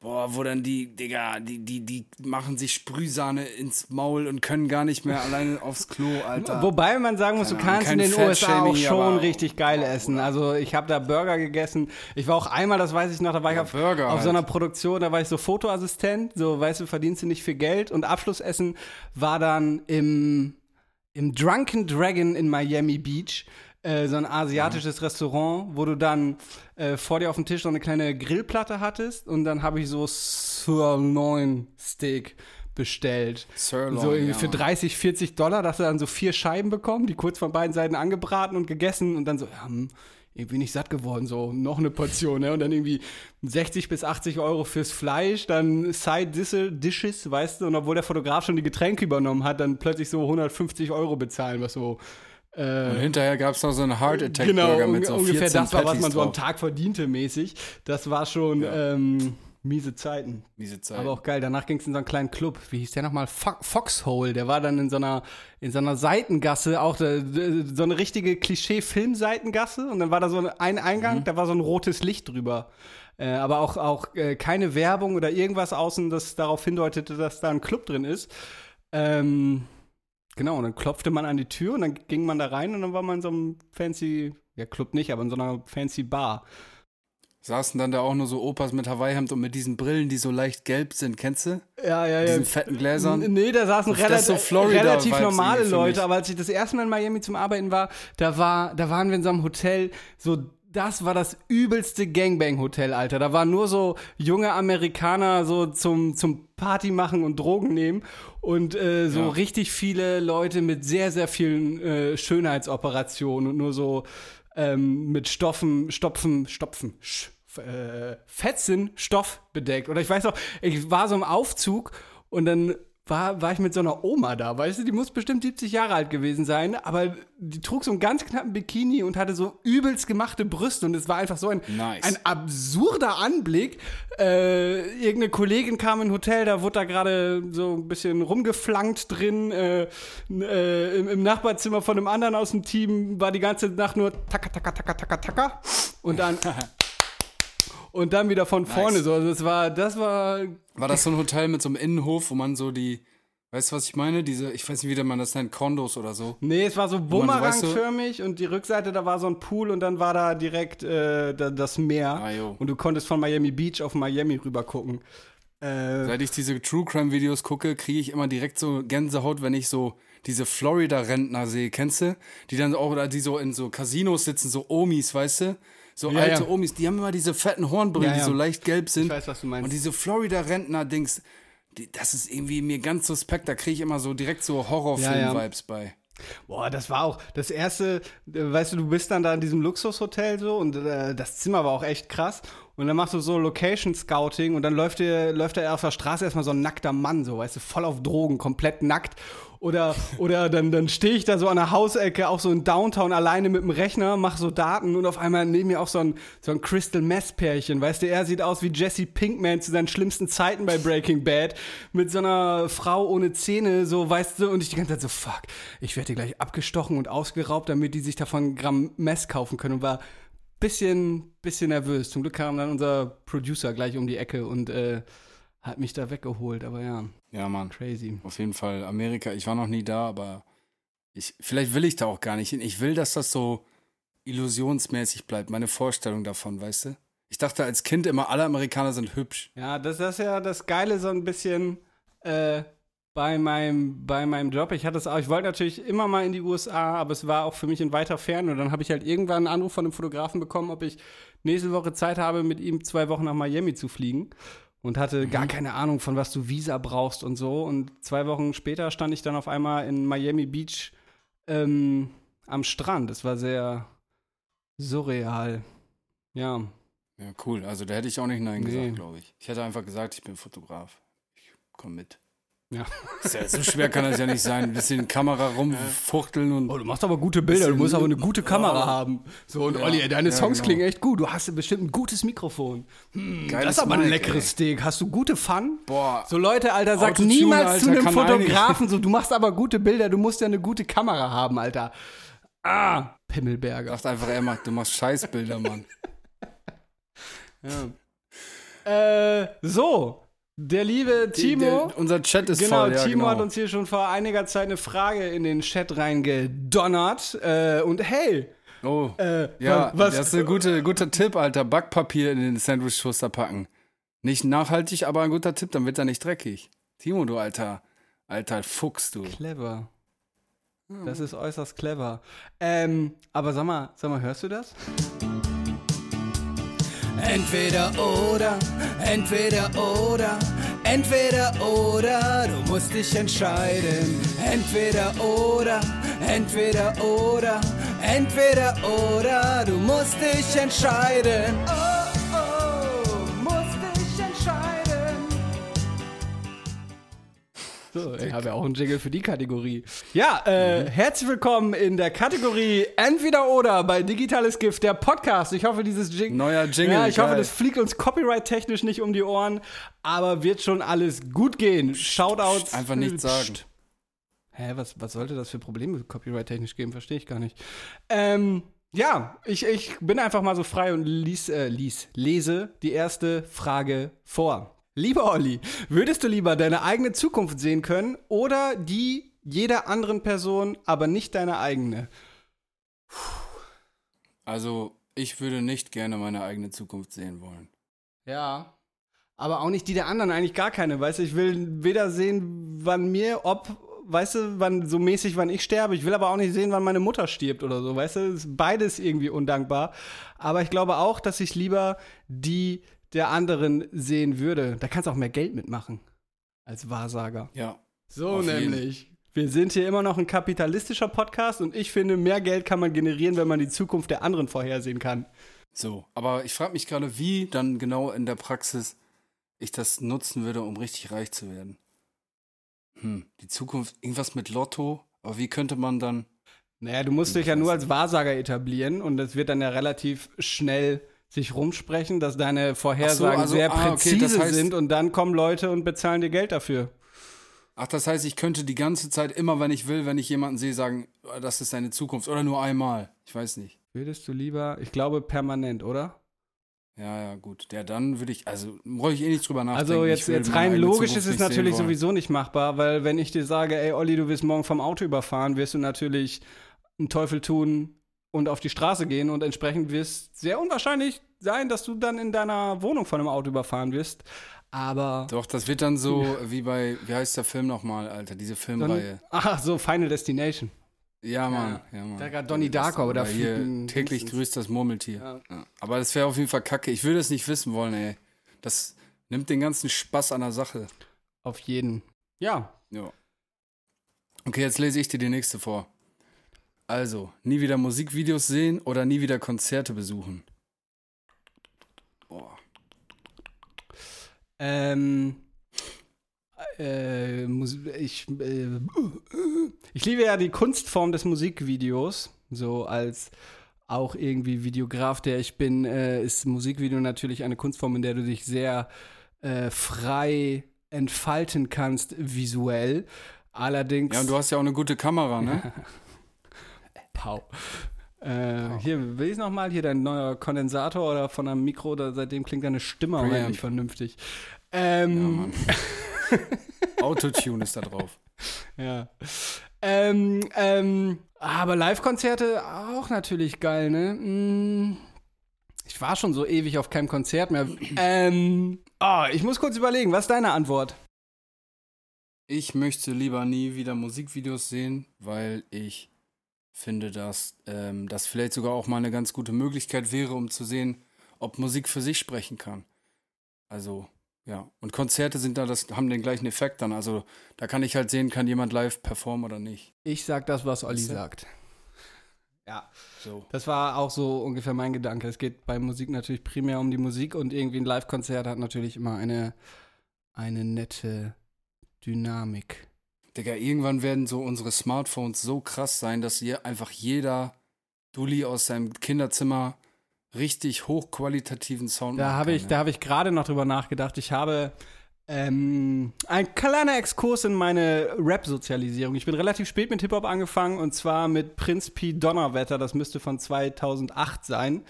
Boah, wo dann die, Digga, die, die, die machen sich Sprühsahne ins Maul und können gar nicht mehr alleine aufs Klo, Alter. Wobei man sagen muss, du Keine Ahnung, kannst in den USA auch schon richtig geil essen. Also ich habe da Burger gegessen. Ich war auch einmal, das weiß ich noch, da war ich Ja, auf, Burger auf halt. so einer Produktion, da war ich so Fotoassistent, so weißt du, verdienst du nicht viel Geld. Und Abschlussessen war dann im, im Drunken Dragon in Miami Beach. äh, So ein asiatisches Restaurant, wo du dann äh, vor dir auf dem Tisch so eine kleine Grillplatte hattest und dann habe ich so Sirloin Steak bestellt. Sirloin, so irgendwie ja, für Mann. 30, 40 Dollar, dass du dann so vier Scheiben bekommen, die kurz von beiden Seiten angebraten und gegessen und dann so, ja, hm, irgendwie nicht satt geworden, so noch eine Portion, ne? Und dann irgendwie 60 bis 80 Euro fürs Fleisch, dann Side Disse- Dishes, weißt du, und obwohl der Fotograf schon die Getränke übernommen hat, dann plötzlich so 150 Euro bezahlen, was so äh, und hinterher gab es noch so einen Heart Attack genau, Burger un mit so ungefähr 14 das war, was man so am. Tag verdiente mäßig. Das war schon ähm, miese Zeiten. Diese Zeit. Aber auch geil. Danach ging es in so einen kleinen Club. Wie hieß der nochmal? Fo Foxhole. Der war dann in so einer, in so einer Seitengasse, auch so eine richtige Klischee-Film-Seitengasse. Und dann war da so ein Eingang, da war so ein rotes Licht drüber. Äh, aber auch, auch äh, keine Werbung oder irgendwas außen, das darauf hindeutete, dass da ein Club drin ist. Ähm, genau, und dann klopfte man an die Tür und dann ging man da rein und dann war man in so einem fancy, ja, Club nicht, aber in so einer fancy Bar. Saßen dann da auch nur so Opas mit Hawaii-Hemd und mit diesen Brillen, die so leicht gelb sind, kennst du? Ja, ja, Diesen fetten Gläsern. Nee, da saßen relativ, so relativ normale Leute, aber als ich das erste Mal in Miami zum Arbeiten war, da war, da waren wir in so einem Hotel, so das war das übelste Gangbang-Hotel, Alter. Da waren nur so junge Amerikaner so zum, zum Party machen und Drogen nehmen und äh, so Ja. richtig viele Leute mit sehr, sehr vielen äh, Schönheitsoperationen und nur so ähm, mit Stoffen, Stopfen, Stopfen, Sch, äh, Fetzen, Stoff bedeckt. Oder ich weiß auch, ich war so im Aufzug und dann war, war ich mit so einer Oma da, weißt du, die muss bestimmt 70 Jahre alt gewesen sein, aber die trug so einen ganz knappen Bikini und hatte so übelst gemachte Brüste und es war einfach so ein, Nice. ein absurder Anblick. Äh, irgendeine Kollegin kam in ein Hotel, da wurde da gerade so ein bisschen rumgeflankt drin. Äh, äh, im, Im Nachbarzimmer von einem anderen aus dem Team war die ganze Nacht nur taka, taka, taka, taka, taka. Und dann. und dann wieder von vorne so. Also das war, das war. War das so ein Hotel mit so einem Innenhof, wo man so die Weißt du, was ich meine? Diese, ich weiß nicht, wie man das nennt, Kondos oder so. Nee, es war so bumerangförmig und die Rückseite, da war so ein Pool und dann war da direkt äh, da, das Meer. Ah, und du konntest von Miami Beach auf Miami rüber gucken. Äh, Seit ich diese True Crime Videos gucke, kriege ich immer direkt so Gänsehaut, wenn ich so diese Florida-Rentner sehe. Kennst du? Die dann auch, oder die so in so Casinos sitzen, so Omis, weißt du? So Ja, alte ja. Omis, die haben immer diese fetten Hornbrillen, Ja, die so leicht gelb sind. Ich weiß, was du meinst. Und diese Florida-Rentner-Dings, die, das ist irgendwie mir ganz suspekt. Da kriege ich immer so direkt so Horrorfilm-Vibes bei. Boah, das war auch das erste, äh, weißt du, du bist dann da in diesem Luxushotel so und äh, das Zimmer war auch echt krass. Und dann machst du so Location Scouting und dann läuft dir, läuft da auf der Straße erstmal so ein nackter Mann, so, weißt du, voll auf Drogen, komplett nackt. Oder, oder dann, dann stehe ich da so an der Hausecke, auch so in Downtown alleine mit dem Rechner, mach so Daten und auf einmal neben mir auch so ein, so ein Crystal Mess Pärchen, weißt du, er sieht aus wie Jesse Pinkman zu seinen schlimmsten Zeiten bei Breaking Bad, mit so einer Frau ohne Zähne, so, weißt du, und ich die ganze Zeit so, fuck, ich werde gleich abgestochen und ausgeraubt, damit die sich davon Gramm Mess kaufen können und war bisschen, bisschen nervös. Zum Glück kam dann unser Producer gleich um die Ecke und äh, hat mich da weggeholt, aber ja, Ja, Mann. crazy. Auf jeden Fall. Amerika, ich war noch nie da, aber ich, vielleicht will ich da auch gar nicht hin. Ich will, dass das so illusionsmäßig bleibt, meine Vorstellung davon, weißt du? Ich dachte als Kind immer, alle Amerikaner sind hübsch. Ja, das, das ist ja das Geile so ein bisschen äh, bei, meinem, bei meinem Job. Ich hatte es auch, ich wollte natürlich immer mal in die USA, aber es war auch für mich in weiter Ferne. Und dann habe ich halt irgendwann einen Anruf von einem Fotografen bekommen, ob ich nächste Woche Zeit habe, mit ihm zwei Wochen nach Miami zu fliegen. Und hatte gar keine Ahnung, von was du Visa brauchst und so. Und zwei Wochen später stand ich dann auf einmal in Miami Beach ähm, am Strand. Es war sehr surreal. Ja. Ja, cool. Also da hätte ich auch nicht Nein Nee. gesagt, glaube ich. Ich hätte einfach gesagt, ich bin Fotograf. Ich komme mit. Ja. Ja, so schwer kann das ja nicht sein. Ein bisschen Kamera rumfuchteln und. Oh, du machst aber gute Bilder, du musst aber eine gute Kamera haben. So, und Ja, Olli, ey, deine ja, Songs genau. klingen echt gut. Du hast bestimmt ein gutes Mikrofon. Hm, Geiles das ist aber ein leckeres ey. Steak. Hast du gute Fun? Boah. So Leute, Alter, sag Autotune, niemals zu Alter, einem kann Fotografen so, du machst aber gute Bilder, du musst ja eine gute Kamera haben, Alter. Ah, Pimmelberger. Sagt einfach, er macht, du machst Scheißbilder, Mann. Äh, so, der liebe Timo. Der, unser Chat ist Genau, voll, ja, Timo genau. hat uns hier schon vor einiger Zeit eine Frage in den Chat reingedonnert. Äh, und hey, Oh. äh, Ja, was, das ist ein guter, guter Tipp, Alter. Backpapier in den Sandwich-Toaster packen. Nicht nachhaltig, aber ein guter Tipp, dann wird er nicht dreckig. Timo, du alter, alter Fuchs, du. Clever. Das ist äußerst clever. Ähm, aber sag mal, sag mal, hörst du das? Entweder oder, entweder oder, entweder oder, du musst dich entscheiden. Entweder oder, entweder oder, entweder oder, du musst dich entscheiden. Oh, ich habe ja auch einen Jingle für die Kategorie. Ja, äh, herzlich willkommen in der Kategorie Entweder oder bei Digitales Gift, der Podcast. Ich hoffe, dieses Jingle. Neuer Jingle, Ja, ich hoffe, geil. das fliegt uns copyright-technisch nicht um die Ohren, aber wird schon alles gut gehen. Shoutouts. einfach nichts sagen. Hä, was, was sollte das für Probleme copyright-technisch geben? Verstehe ich gar nicht. Ähm, ja, ich, ich bin einfach mal so frei und lies, äh, lies, lese die erste Frage vor. Lieber Olli, würdest du lieber deine eigene Zukunft sehen können oder die jeder anderen Person, aber nicht deine eigene? Also, ich würde nicht gerne meine eigene Zukunft sehen wollen. Ja. Aber auch nicht die der anderen, eigentlich gar keine. Weißt du, ich will weder sehen, wann mir, ob, weißt du, wann so mäßig, wann ich sterbe. Ich will aber auch nicht sehen, wann meine Mutter stirbt oder so. Weißt du, ist beides irgendwie undankbar. Aber ich glaube auch, dass ich lieber die der anderen sehen würde. Da kannst du auch mehr Geld mitmachen. Als Wahrsager. Ja. So Auf jeden. nämlich. Wir sind hier immer noch ein kapitalistischer Podcast und ich finde, mehr Geld kann man generieren, wenn man die Zukunft der anderen vorhersehen kann. So, aber ich frage mich gerade, wie dann genau in der Praxis ich das nutzen würde, um richtig reich zu werden. Hm, die Zukunft, irgendwas mit Lotto, aber wie könnte man dann. Naja, du musst dich ja nur als Wahrsager etablieren und das wird dann ja relativ schnell sich rumsprechen, dass deine Vorhersagen also, sehr ah, okay, präzise das heißt- sind und dann kommen Leute und bezahlen dir Geld dafür. Ach, das heißt, ich könnte die ganze Zeit, immer wenn ich will, wenn ich jemanden sehe, sagen, "Oh, das ist deine Zukunft. Oder nur einmal. Ich weiß nicht. Würdest du lieber, ich glaube permanent, oder? Ja, ja, gut. Ja, dann würde ich, also brauche ich eh nicht drüber nachdenken. Also jetzt, jetzt rein logisch Zukunft ist es natürlich sowieso nicht machbar, weil wenn ich dir sage, ey Olli, du wirst morgen vom Auto überfahren, wirst du natürlich einen Teufel tun und auf die Straße gehen und entsprechend wirst sehr unwahrscheinlich sein, dass du dann in deiner Wohnung von einem Auto überfahren wirst. Aber Doch, das wird dann so wie bei, wie heißt der Film nochmal, Alter, diese Filmreihe. ach so Final Destination. Ja, Mann. Ja, Mann. Da grad Donnie Darko, Oder hier täglich grüßt das Murmeltier. Ja. Ja. Aber das wäre auf jeden Fall kacke. Ich würde es nicht wissen wollen, ey. Das nimmt den ganzen Spaß an der Sache. Auf jeden. Ja, Ja. Okay, jetzt lese ich dir die nächste vor. Also, nie wieder Musikvideos sehen oder nie wieder Konzerte besuchen. Boah. Ähm, äh, ich, äh, ich liebe ja die Kunstform des Musikvideos, so als auch irgendwie Videograf, der ich bin, äh, ist Musikvideo natürlich eine Kunstform, in der du dich sehr äh, frei entfalten kannst visuell. Allerdings. Ja, und du hast ja auch eine gute Kamera, ne? Pau. Äh, Hier, will ich nochmal? Hier dein neuer Kondensator oder von einem Mikro, da, seitdem klingt deine Stimme auch endlich vernünftig. Ja, Ähm, Mann. Autotune ist da drauf. Ja. Ähm, ähm, aber Live-Konzerte auch natürlich geil, ne? Mm, Ich war schon so ewig auf keinem Konzert mehr. Ähm, oh, ich muss kurz überlegen, was ist deine Antwort? Ich möchte lieber nie wieder Musikvideos sehen, weil ich finde, dass ähm, das vielleicht sogar auch mal eine ganz gute Möglichkeit wäre, um zu sehen, ob Musik für sich sprechen kann. Also, ja. Und Konzerte sind da, das haben den gleichen Effekt dann. Also, da kann ich halt sehen, kann jemand live performen oder nicht. Ich sag das, was Olli Siehste? sagt. Ja, So. das war auch so ungefähr mein Gedanke. Es geht bei Musik natürlich primär um die Musik und irgendwie ein Live-Konzert hat natürlich immer eine, eine nette Dynamik. Digga, irgendwann werden so unsere Smartphones so krass sein, dass hier einfach jeder Dulli aus seinem Kinderzimmer richtig hochqualitativen Sound Da habe ich, ne? da habe ich gerade noch drüber nachgedacht. Ich habe ähm, ein kleiner Exkurs in meine Rap-Sozialisierung. Ich bin relativ spät mit Hip-Hop angefangen und zwar mit Prinz P. Donnerwetter. Das müsste von 2008 sein.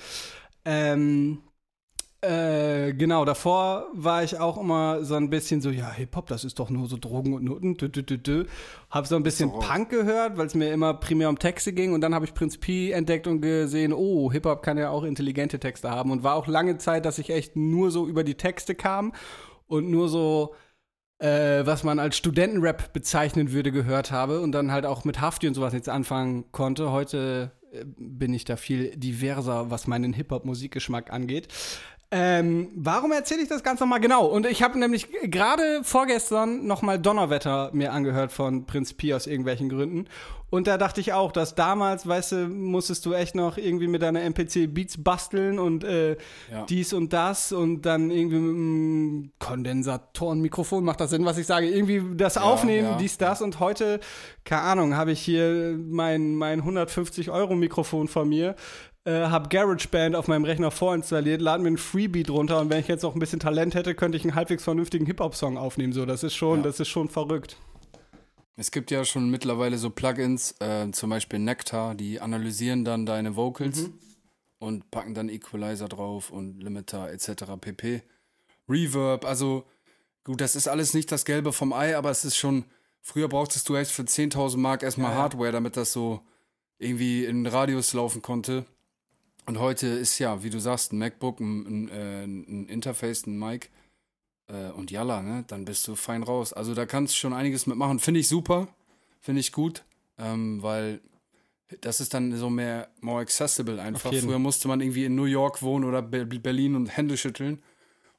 Ähm, äh, genau, davor war ich auch immer so ein bisschen so, ja, Hip-Hop, das ist doch nur so Drogen und Noten. Dü, dü, dü, dü. Hab so ein bisschen So. Punk gehört, weil es mir immer primär um Texte ging. Und dann habe ich Prinz P entdeckt und gesehen, oh, Hip-Hop kann ja auch intelligente Texte haben. Und war auch lange Zeit, dass ich echt nur so über die Texte kam und nur so, äh, was man als Studentenrap bezeichnen würde, gehört habe. Und dann halt auch mit Hafti und sowas jetzt anfangen konnte. Heute äh, bin ich da viel diverser, was meinen Hip-Hop-Musikgeschmack angeht. Ähm, warum erzähle ich das ganz nochmal genau? Und ich habe nämlich gerade vorgestern nochmal Donnerwetter mir angehört von Prinz Pi aus irgendwelchen Gründen. Und da dachte ich auch, dass damals, weißt du, musstest du echt noch irgendwie mit deiner MPC Beats basteln und äh, Ja. dies und das und dann irgendwie mit einem Kondensatorenmikrofon, macht das Sinn, was ich sage? Irgendwie das Aufnehmen, ja. dies, das. Und heute, keine Ahnung, habe ich hier mein, mein 150-Euro-Mikrofon von mir äh, habe GarageBand auf meinem Rechner vorinstalliert, lade mir einen Freebeat runter und wenn ich jetzt auch ein bisschen Talent hätte, könnte ich einen halbwegs vernünftigen Hip-Hop-Song aufnehmen. So, das ist schon, Ja. das ist schon verrückt. Es gibt ja schon mittlerweile so Plugins, äh, zum Beispiel Nectar, die analysieren dann deine Vocals Mhm. und packen dann Equalizer drauf und Limiter etc. pp. Reverb, also gut, das ist alles nicht das Gelbe vom Ei, aber es ist schon, früher brauchtest du echt für 10.000 Mark erstmal ja. Hardware, damit das so irgendwie in Radius laufen konnte. Und heute ist ja, wie du sagst, ein MacBook, ein, ein, äh, ein Interface, ein Mic äh, und Yalla, ne? Dann bist du fein raus. Also da kannst du schon einiges mitmachen. Finde ich super, finde ich gut, ähm, weil das ist dann so mehr more accessible einfach. Früher musste man irgendwie in New York wohnen oder Be Berlin und Hände schütteln.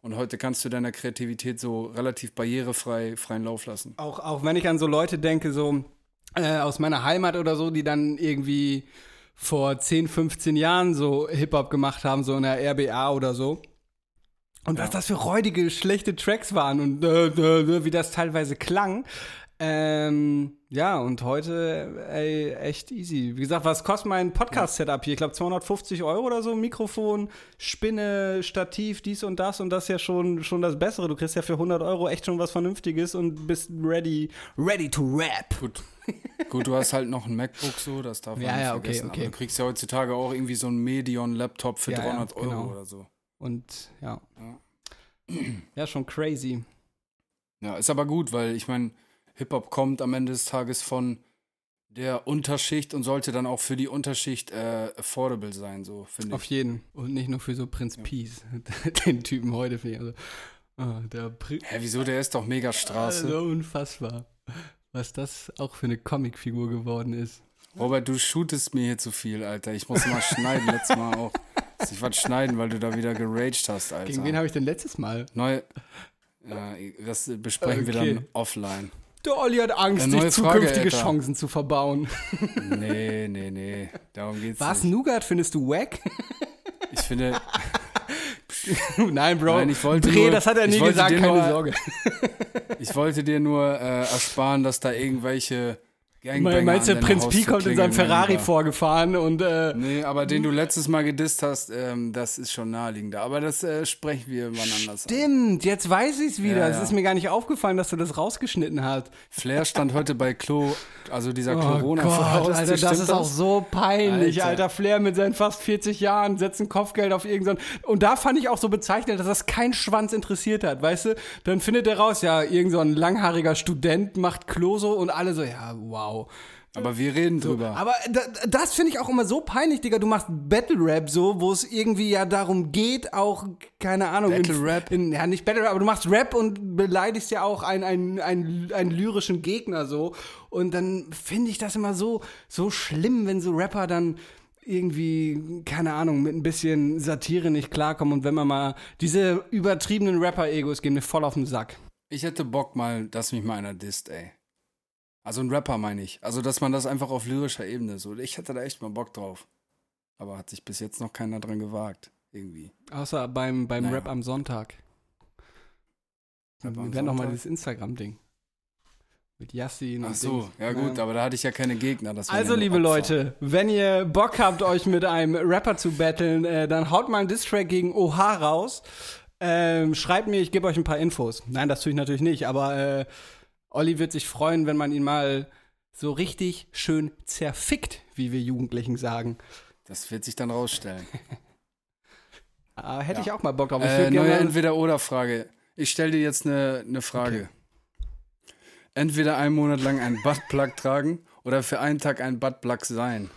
Und heute kannst du deiner Kreativität so relativ barrierefrei freien Lauf lassen. Auch, auch wenn ich an so Leute denke, so äh, aus meiner Heimat oder so, die dann irgendwie vor 10, 15 Jahren so Hip-Hop gemacht haben, so in der RBA oder so. Und was das für räudige, schlechte Tracks waren und äh, äh, äh, wie das teilweise klang. Ähm, ja, und heute, ey, echt easy. Wie gesagt, was kostet mein Podcast-Setup hier? Ich glaube 250 Euro oder so. Mikrofon, Spinne, Stativ, dies und das. Und das ist ja schon, schon das Bessere. Du kriegst ja für 100 Euro echt schon was Vernünftiges und bist ready, ready to rap. Gut. Gut, du hast halt noch ein MacBook so, das darf man Ja, nicht ja, okay, vergessen. okay. Aber du kriegst ja heutzutage auch irgendwie so einen Medion-Laptop für Ja, ja, 300 Euro genau. oder so. Und ja. Ja, schon crazy. Ja, ist aber gut, weil ich meine, Hip-Hop kommt am Ende des Tages von der Unterschicht und sollte dann auch für die Unterschicht äh, affordable sein, so finde Auf ich. jeden. Und nicht nur für so Prinz Peace. Den Typen heute. finde ich Also, ah, der Pri Hä, wieso? Der ist doch mega Straße. Also unfassbar. Was das auch für eine Comicfigur geworden ist. Robert, du shootest mir hier zu viel, Alter. Ich muss mal schneiden, letztes Mal auch. Muss ich was schneiden, weil du da wieder geraged hast, Alter. Gegen wen habe ich denn letztes Mal? Neu. Ja, das besprechen wir Okay. dann offline. Der Olli hat Angst, sich Frage, zukünftige Alter. Chancen zu verbauen. Nee, nee, nee. Darum geht's Was? nicht. Nougat findest du wack? Ich finde, Nein, Bro. Nein, ich wollte Dreh, nur- das hat er nie gesagt, keine nur- Sorge. ich wollte dir nur äh, ersparen, dass da irgendwelche Gangbanger Meinst du, an Prinz Pi Haustür kommt in seinem Ferrari Lieber. vorgefahren und äh, Nee, aber den du letztes Mal gedisst hast, ähm, das ist schon naheliegender. Aber das äh, sprechen wir wann anders an. Stimmt, jetzt weiß ich es wieder. Ja, Es ja. ist mir gar nicht aufgefallen, dass du das rausgeschnitten hast. Flair stand heute bei Klo, also dieser Oh Corona Gott, Alter, das ist auch so peinlich, Alter. Alter. Flair mit seinen fast 40 Jahren setzt ein Kopfgeld auf irgendeinen. Und da fand ich auch so bezeichnet, dass das kein Schwanz interessiert hat, weißt du? Dann findet er raus, ja, irgend so ein langhaariger Student macht Klo so und alle so, ja, wow. Aber wir reden drüber. Aber da, das finde ich auch immer so peinlich, Digga. Du machst Battle Rap so, wo es irgendwie ja darum geht, auch, keine Ahnung. Battle in, Rap? In, ja, nicht Battle Rap, aber du machst Rap und beleidigst ja auch einen, einen, einen, einen lyrischen Gegner so. Und dann finde ich das immer so, so schlimm, wenn so Rapper dann irgendwie, keine Ahnung, mit ein bisschen Satire nicht klarkommen. Und wenn man mal diese übertriebenen Rapper-Egos gehen mir voll auf den Sack. Ich hätte Bock mal, dass mich mal einer disst, ey. Also ein Rapper meine ich. Also, dass man das einfach auf lyrischer Ebene so. Ich hätte da echt mal Bock drauf. Aber hat sich bis jetzt noch keiner dran gewagt. Irgendwie. Außer beim, beim Naja. Rap am Sonntag. Rap am Wir werden noch mal Sonntag? dieses Instagram-Ding. Mit Yassin und Ach so, Dings. ja gut, aber da hatte ich ja keine Gegner. Also, ja liebe Opfer. Leute, wenn ihr Bock habt, euch mit einem Rapper zu battlen, äh, dann haut mal einen Distrack gegen OH raus. Ähm, schreibt mir, ich gebe euch ein paar Infos. Nein, das tue ich natürlich nicht, aber äh, Olli wird sich freuen, wenn man ihn mal so richtig schön zerfickt, wie wir Jugendlichen sagen. Das wird sich dann rausstellen. Äh, hätte Ja. ich auch mal Bock drauf. Ich Äh, neue Entweder-Oder-Frage. Ich stelle dir jetzt eine ne Frage. Entweder einen Monat lang einen Buttplug tragen oder für einen Tag ein Buttplug sein.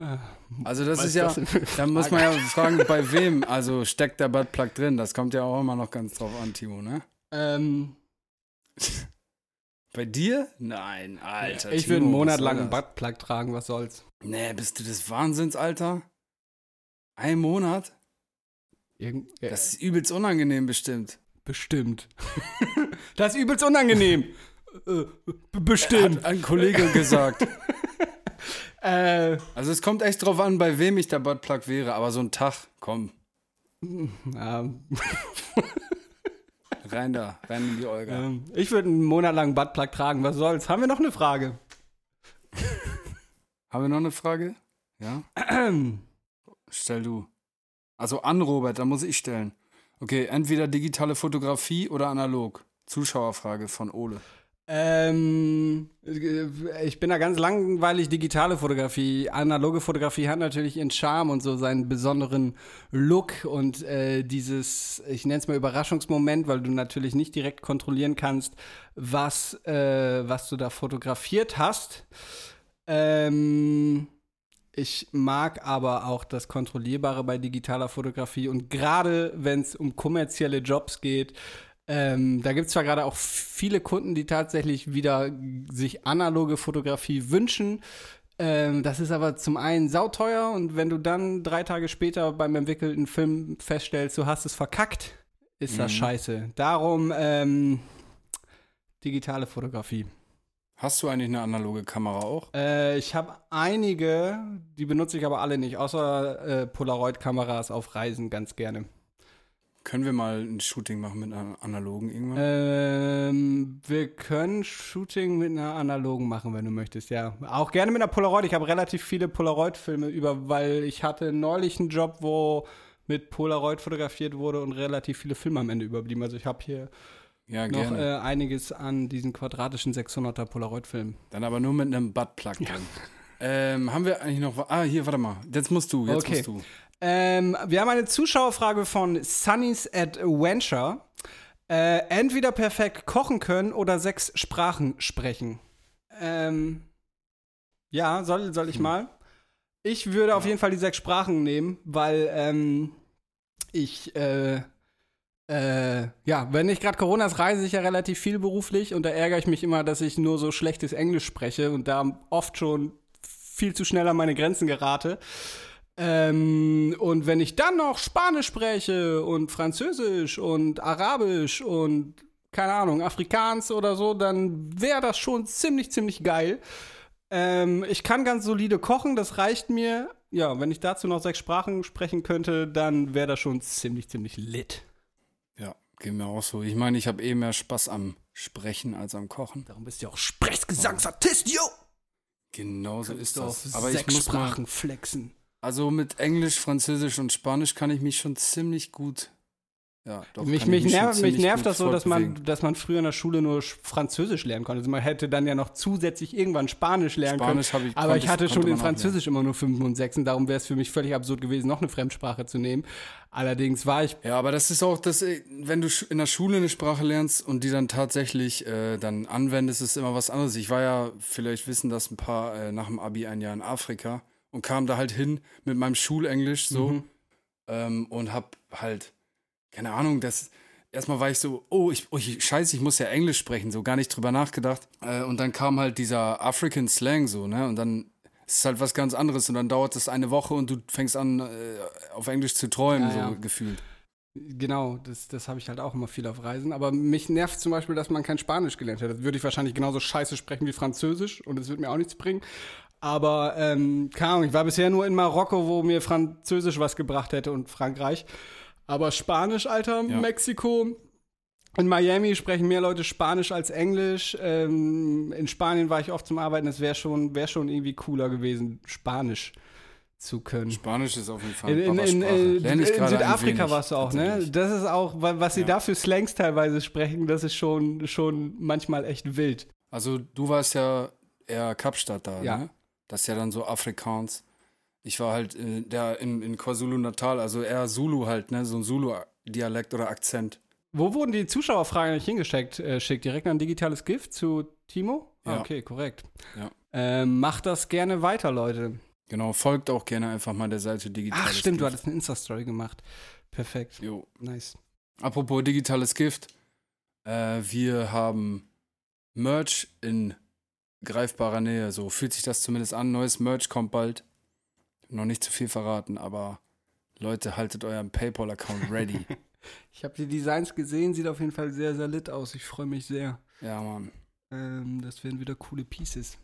Äh, Also das was ist ja, das eine da muss man ja fragen, bei wem also steckt der Buttplug drin. Das kommt ja auch immer noch ganz drauf an, Timo, ne? ähm, Bei dir? Nein, Alter. ich Timo, würde einen Monat lang einen? Buttplug tragen, was soll's. Nee, bist du des Wahnsinns, Alter? Ein Monat? Irgend, äh, Das ist übelst unangenehm bestimmt. Bestimmt. das ist übelst unangenehm. Äh, bestimmt. Hat ein Kollege gesagt. Äh, Also es kommt echt drauf an, bei wem ich der Buttplug wäre, aber so ein Tag, komm, ähm, rein da, rein in die Olga. ähm, ich würde einen Monat lang Buttplug tragen, was soll's. Haben wir noch eine Frage? Haben wir noch eine Frage? Ja? Stell du. Also an Robert, da muss ich stellen. Okay, entweder digitale Fotografie oder analog. Zuschauerfrage von Ole. Ähm, äh, ich bin da ganz langweilig digitale Fotografie. Analoge Fotografie hat natürlich ihren Charme und so seinen besonderen Look und äh, dieses, ich nenne es mal Überraschungsmoment, weil du natürlich nicht direkt kontrollieren kannst, was, äh, was du da fotografiert hast. Ähm, ich mag aber auch das Kontrollierbare bei digitaler Fotografie und gerade wenn es um kommerzielle Jobs geht, ähm, da gibt es zwar gerade auch viele Kunden, die tatsächlich wieder sich analoge Fotografie wünschen. Ähm, das ist aber zum einen sauteuer und wenn du dann drei Tage später beim entwickelten Film feststellst, du hast es verkackt, ist das Mhm. scheiße. Darum ähm, digitale Fotografie. Hast du eigentlich eine analoge Kamera auch? Äh, ich habe einige, die benutze ich aber alle nicht, außer äh, Polaroid-Kameras auf Reisen ganz gerne. Können wir mal ein Shooting machen mit einer analogen irgendwann? Ähm, wir können Shooting mit einer analogen machen, wenn du möchtest, ja. Auch gerne mit einer Polaroid. Ich habe relativ viele Polaroid-Filme über, weil ich hatte neulich einen Job, wo mit Polaroid fotografiert wurde und relativ viele Filme am Ende überblieben. Also ich habe hier ja, noch äh, einiges an diesen quadratischen 600er Polaroid-Filmen. Dann aber nur mit einem Buttplug drin. Ähm, haben wir eigentlich noch. Ah, hier, warte mal. Jetzt musst du, jetzt Okay. musst du. Ähm, wir haben eine Zuschauerfrage von Sunny's Adventure. Äh, entweder perfekt kochen können oder sechs Sprachen sprechen. Ähm, ja, soll, soll ich mal? Ich würde auf jeden Fall die sechs Sprachen nehmen, weil ähm, ich, äh, äh, ja, wenn ich gerade Corona ist, reise ich ja relativ viel beruflich und da ärgere ich mich immer, dass ich nur so schlechtes Englisch spreche und da oft schon viel zu schnell an meine Grenzen gerate. Ähm, und wenn ich dann noch Spanisch spreche und Französisch und Arabisch und keine Ahnung, Afrikaans oder so, dann wäre das schon ziemlich, ziemlich geil. Ähm, ich kann ganz solide kochen, das reicht mir. Ja, wenn ich dazu noch sechs Sprachen sprechen könnte, dann wäre das schon ziemlich, ziemlich lit. Ja, geht mir auch so. Ich meine, ich habe eh mehr Spaß am Sprechen als am Kochen. Darum bist du ja auch Sprechgesangsartist, yo! Genau so ist das. Aber ich sechs muss mal, Sprachen flexen. Also mit Englisch, Französisch und Spanisch kann ich mich schon ziemlich gut. Ja, doch. mich, mich, ich schon nerv, mich nervt das so, dass man, dass man früher in der Schule nur Sch- Französisch lernen konnte. Also man hätte dann ja noch zusätzlich irgendwann Spanisch lernen Spanisch hab ich- können. Aber ich hatte schon in Französisch immer nur 5 und 6 und darum wäre es für mich völlig absurd gewesen, noch eine Fremdsprache zu nehmen. Allerdings war ich Ja, aber das ist auch das, äh, wenn du in der Schule eine Sprache lernst und die dann tatsächlich äh, dann anwendest, ist immer was anderes. Ich war ja, vielleicht wissen das ein paar äh, nach dem Abi ein Jahr in Afrika und kam da halt hin mit meinem Schulenglisch so Mhm. ähm, und hab halt, keine Ahnung, das. Erstmal war ich so, oh, ich, oh ich, scheiße, ich muss ja Englisch sprechen, so gar nicht drüber nachgedacht. Äh, und dann kam halt dieser African Slang so, ne? Und dann ist es halt was ganz anderes und dann dauert das eine Woche und du fängst an, äh, auf Englisch zu träumen, Ja, ja. so gefühlt. Genau, das, das habe ich halt auch immer viel auf Reisen. Aber mich nervt zum Beispiel, dass man kein Spanisch gelernt hat. Das würde ich wahrscheinlich genauso scheiße sprechen wie Französisch und es wird mir auch nichts bringen. Aber, ähm, keine Ahnung, ich war bisher nur in Marokko, wo mir Französisch was gebracht hätte und Frankreich. Aber Spanisch, Alter, Ja. Mexiko. In Miami sprechen mehr Leute Spanisch als Englisch. Ähm, in Spanien war ich oft zum Arbeiten. Es wäre schon, wär schon irgendwie cooler gewesen, Spanisch zu können. Spanisch ist auf jeden Fall In, in, in, in, Südafrika warst du auch, ne? Das ist auch, wa- was sie Ja. da für Slangs teilweise sprechen, das ist schon, schon manchmal echt wild. Also du warst ja eher Kapstadt da, Ja. ne? Das ist ja dann so Afrikaans. Ich war halt äh, in, in KwaZulu-Natal, also eher Zulu halt, ne? So ein Zulu-Dialekt oder Akzent. Wo wurden die Zuschauerfragen nicht hingeschickt? Äh, schickt direkt an digitales Gift zu Timo? Ah, Ja. okay, korrekt. Ja. Ähm, macht das gerne weiter, Leute. Genau, folgt auch gerne einfach mal der Seite Digitales Ach, stimmt, du Gift. hattest eine Insta-Story gemacht. Perfekt. Jo. Nice. Apropos digitales Gift. Äh, wir haben Merch in greifbarer Nähe. So fühlt sich das zumindest an. Neues Merch kommt bald. Noch nicht zu viel verraten, aber Leute, haltet euren PayPal-Account ready. Ich habe die Designs gesehen, sieht auf jeden Fall sehr, sehr lit aus. Ich freue mich sehr. ja, Mann. Ähm, das werden wieder coole Pieces.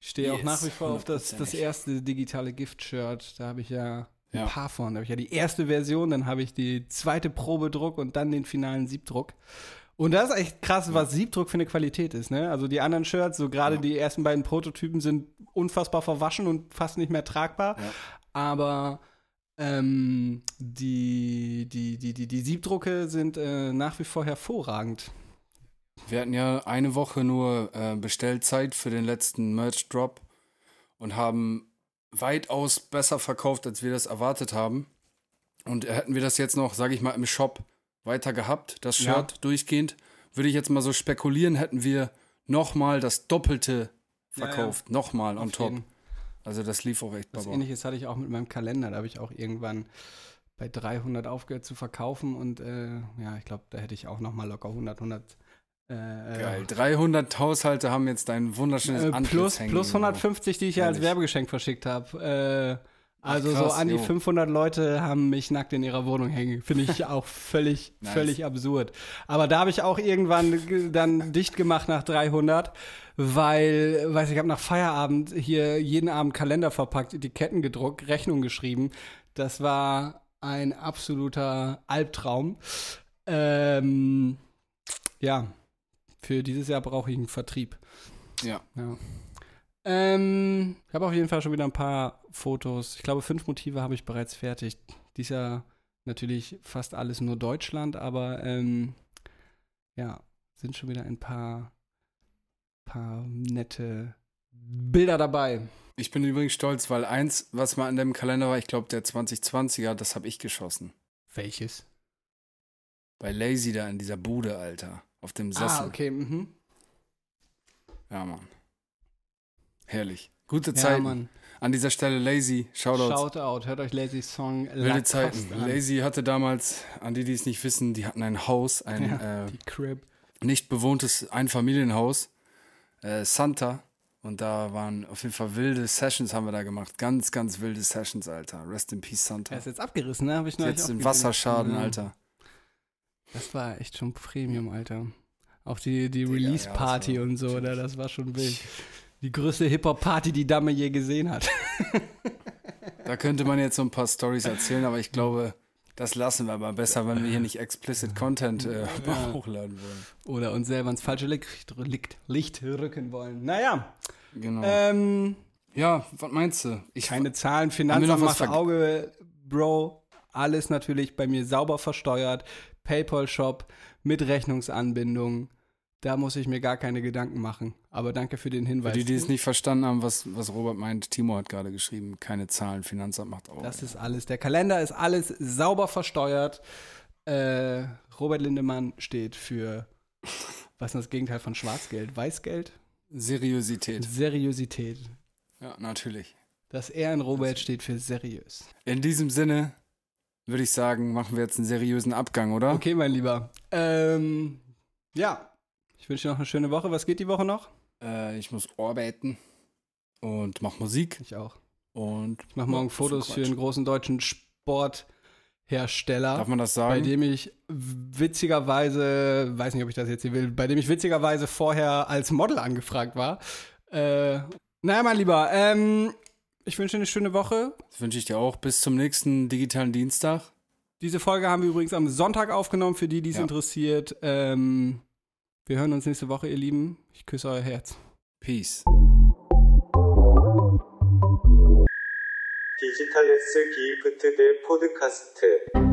Ich stehe auch Yes, nach wie vor auf das, das erste digitale Gift-Shirt. Da habe ich ja ein Ja. paar von. Da habe ich ja die erste Version, dann habe ich die zweite Probedruck und dann den finalen Siebdruck. Und das ist echt krass, was Siebdruck für eine Qualität ist, ne? Also die anderen Shirts, so gerade Ja. die ersten beiden Prototypen sind unfassbar verwaschen und fast nicht mehr tragbar. Ja. Aber ähm, die, die, die, die, die Siebdrucke sind äh, nach wie vor hervorragend. Wir hatten ja eine Woche nur äh, Bestellzeit für den letzten Merch-Drop und haben weitaus besser verkauft, als wir das erwartet haben. Und hätten wir das jetzt noch, sage ich mal, im Shop weiter gehabt, das Ja. Shirt durchgehend, würde ich jetzt mal so spekulieren, hätten wir nochmal das Doppelte Ja, ja. verkauft. Nochmal on top. jeden. Also das lief auch echt Was baba. ähnliches hatte ich auch mit meinem Kalender. Da habe ich auch irgendwann bei 300 aufgehört zu verkaufen und äh, ja, ich glaube, da hätte ich auch noch mal locker 100, 100 äh, Geil. 300 Haushalte haben jetzt dein wunderschönes äh, plus, plus 150, die ich ja als. Werbegeschenk verschickt habe. Also krass, so an die jo. 500 Leute haben mich nackt in ihrer Wohnung hängen. Finde ich auch völlig, Nice. völlig absurd. Aber da habe ich auch irgendwann dann dicht gemacht nach 300, weil, weiß ich, ich habe nach Feierabend hier jeden Abend Kalender verpackt, Etiketten gedruckt, Rechnung geschrieben. Das war ein absoluter Albtraum. Ähm, ja, für dieses Jahr brauche ich einen Vertrieb. Ja. Ja. Ähm, ich habe auf jeden Fall schon wieder ein paar Fotos. Ich glaube, fünf Motive habe ich bereits fertig. Dies Jahr natürlich fast alles nur Deutschland, aber ähm, ja, sind schon wieder ein paar, paar nette Bilder dabei. Ich bin übrigens stolz, weil eins, was mal an dem Kalender war, ich glaube der 2020er, das habe ich geschossen. Welches? Bei Lazy da in dieser Bude, Alter. Auf dem Sessel. Ah, okay. Mhm. Ja, Mann. Herrlich. Gute Ja, Zeit. Mann. An dieser Stelle Lazy, Shoutouts. Shoutout. Hört euch Lazy Song Wilde Zeiten. Lazy hatte damals, an die, die es nicht wissen, die hatten ein Haus, ein Ja, äh, nicht bewohntes Einfamilienhaus, äh, Santa. Und da waren auf jeden Fall wilde Sessions haben wir da gemacht. Ganz, ganz wilde Sessions, Alter. Rest in Peace, Santa. Er ist jetzt abgerissen, ne? Hab ich neulich Jetzt im. Wasserschaden, Ja. Alter. Das war echt schon Premium, Alter. Auch die, die ja, Release-Party war und so, oder? Das war schon wild. Die größte Hip-Hop-Party, die Dame je gesehen hat. Da könnte man jetzt so ein paar Stories erzählen, aber ich glaube, das lassen wir aber besser, wenn wir hier nicht explicit Content äh, hochladen wollen. Oder uns selber ins falsche Licht, Licht, Licht rücken wollen. Naja, Genau. ähm, ja, was meinst du? Ich keine Zahlen, Finanzamt macht Auge, Bro. Alles natürlich bei mir sauber versteuert. Paypal-Shop mit Rechnungsanbindung. Da muss ich mir gar keine Gedanken machen. Aber danke für den Für Hinweis. die, die es nicht verstanden haben, was, was Robert meint, Timo hat gerade geschrieben, keine Zahlen, Finanzamt macht auch. Das ist alles. Der Kalender ist alles sauber versteuert. Äh, Robert Lindemann steht für, was ist das Gegenteil von Schwarzgeld? Weißgeld? Seriosität. Seriosität. Ja, natürlich. Das R in Robert steht für seriös. In diesem Sinne würde ich sagen, machen wir jetzt einen seriösen Abgang, oder? Okay, mein Lieber. Ähm, ja. Ich wünsche dir noch eine schöne Woche. Was geht die Woche noch? Äh, ich muss arbeiten und mach Musik Ich auch. und Ich mache morgen Fotos für einen großen deutschen Sporthersteller. Darf man das bei sagen? dem ich witzigerweise, weiß nicht, ob ich das jetzt hier will, bei dem ich witzigerweise vorher als Model angefragt war. Äh, naja, mein Lieber, ähm, ich wünsche dir eine schöne Woche. Das wünsche ich dir auch. Bis zum nächsten digitalen Dienstag. Diese Folge haben wir übrigens am Sonntag aufgenommen, für die, die es Ja. interessiert. Ähm, wir hören uns nächste Woche, ihr Lieben. Ich küsse euer Herz. Peace. 디지털 S 기프트 대 포드카스트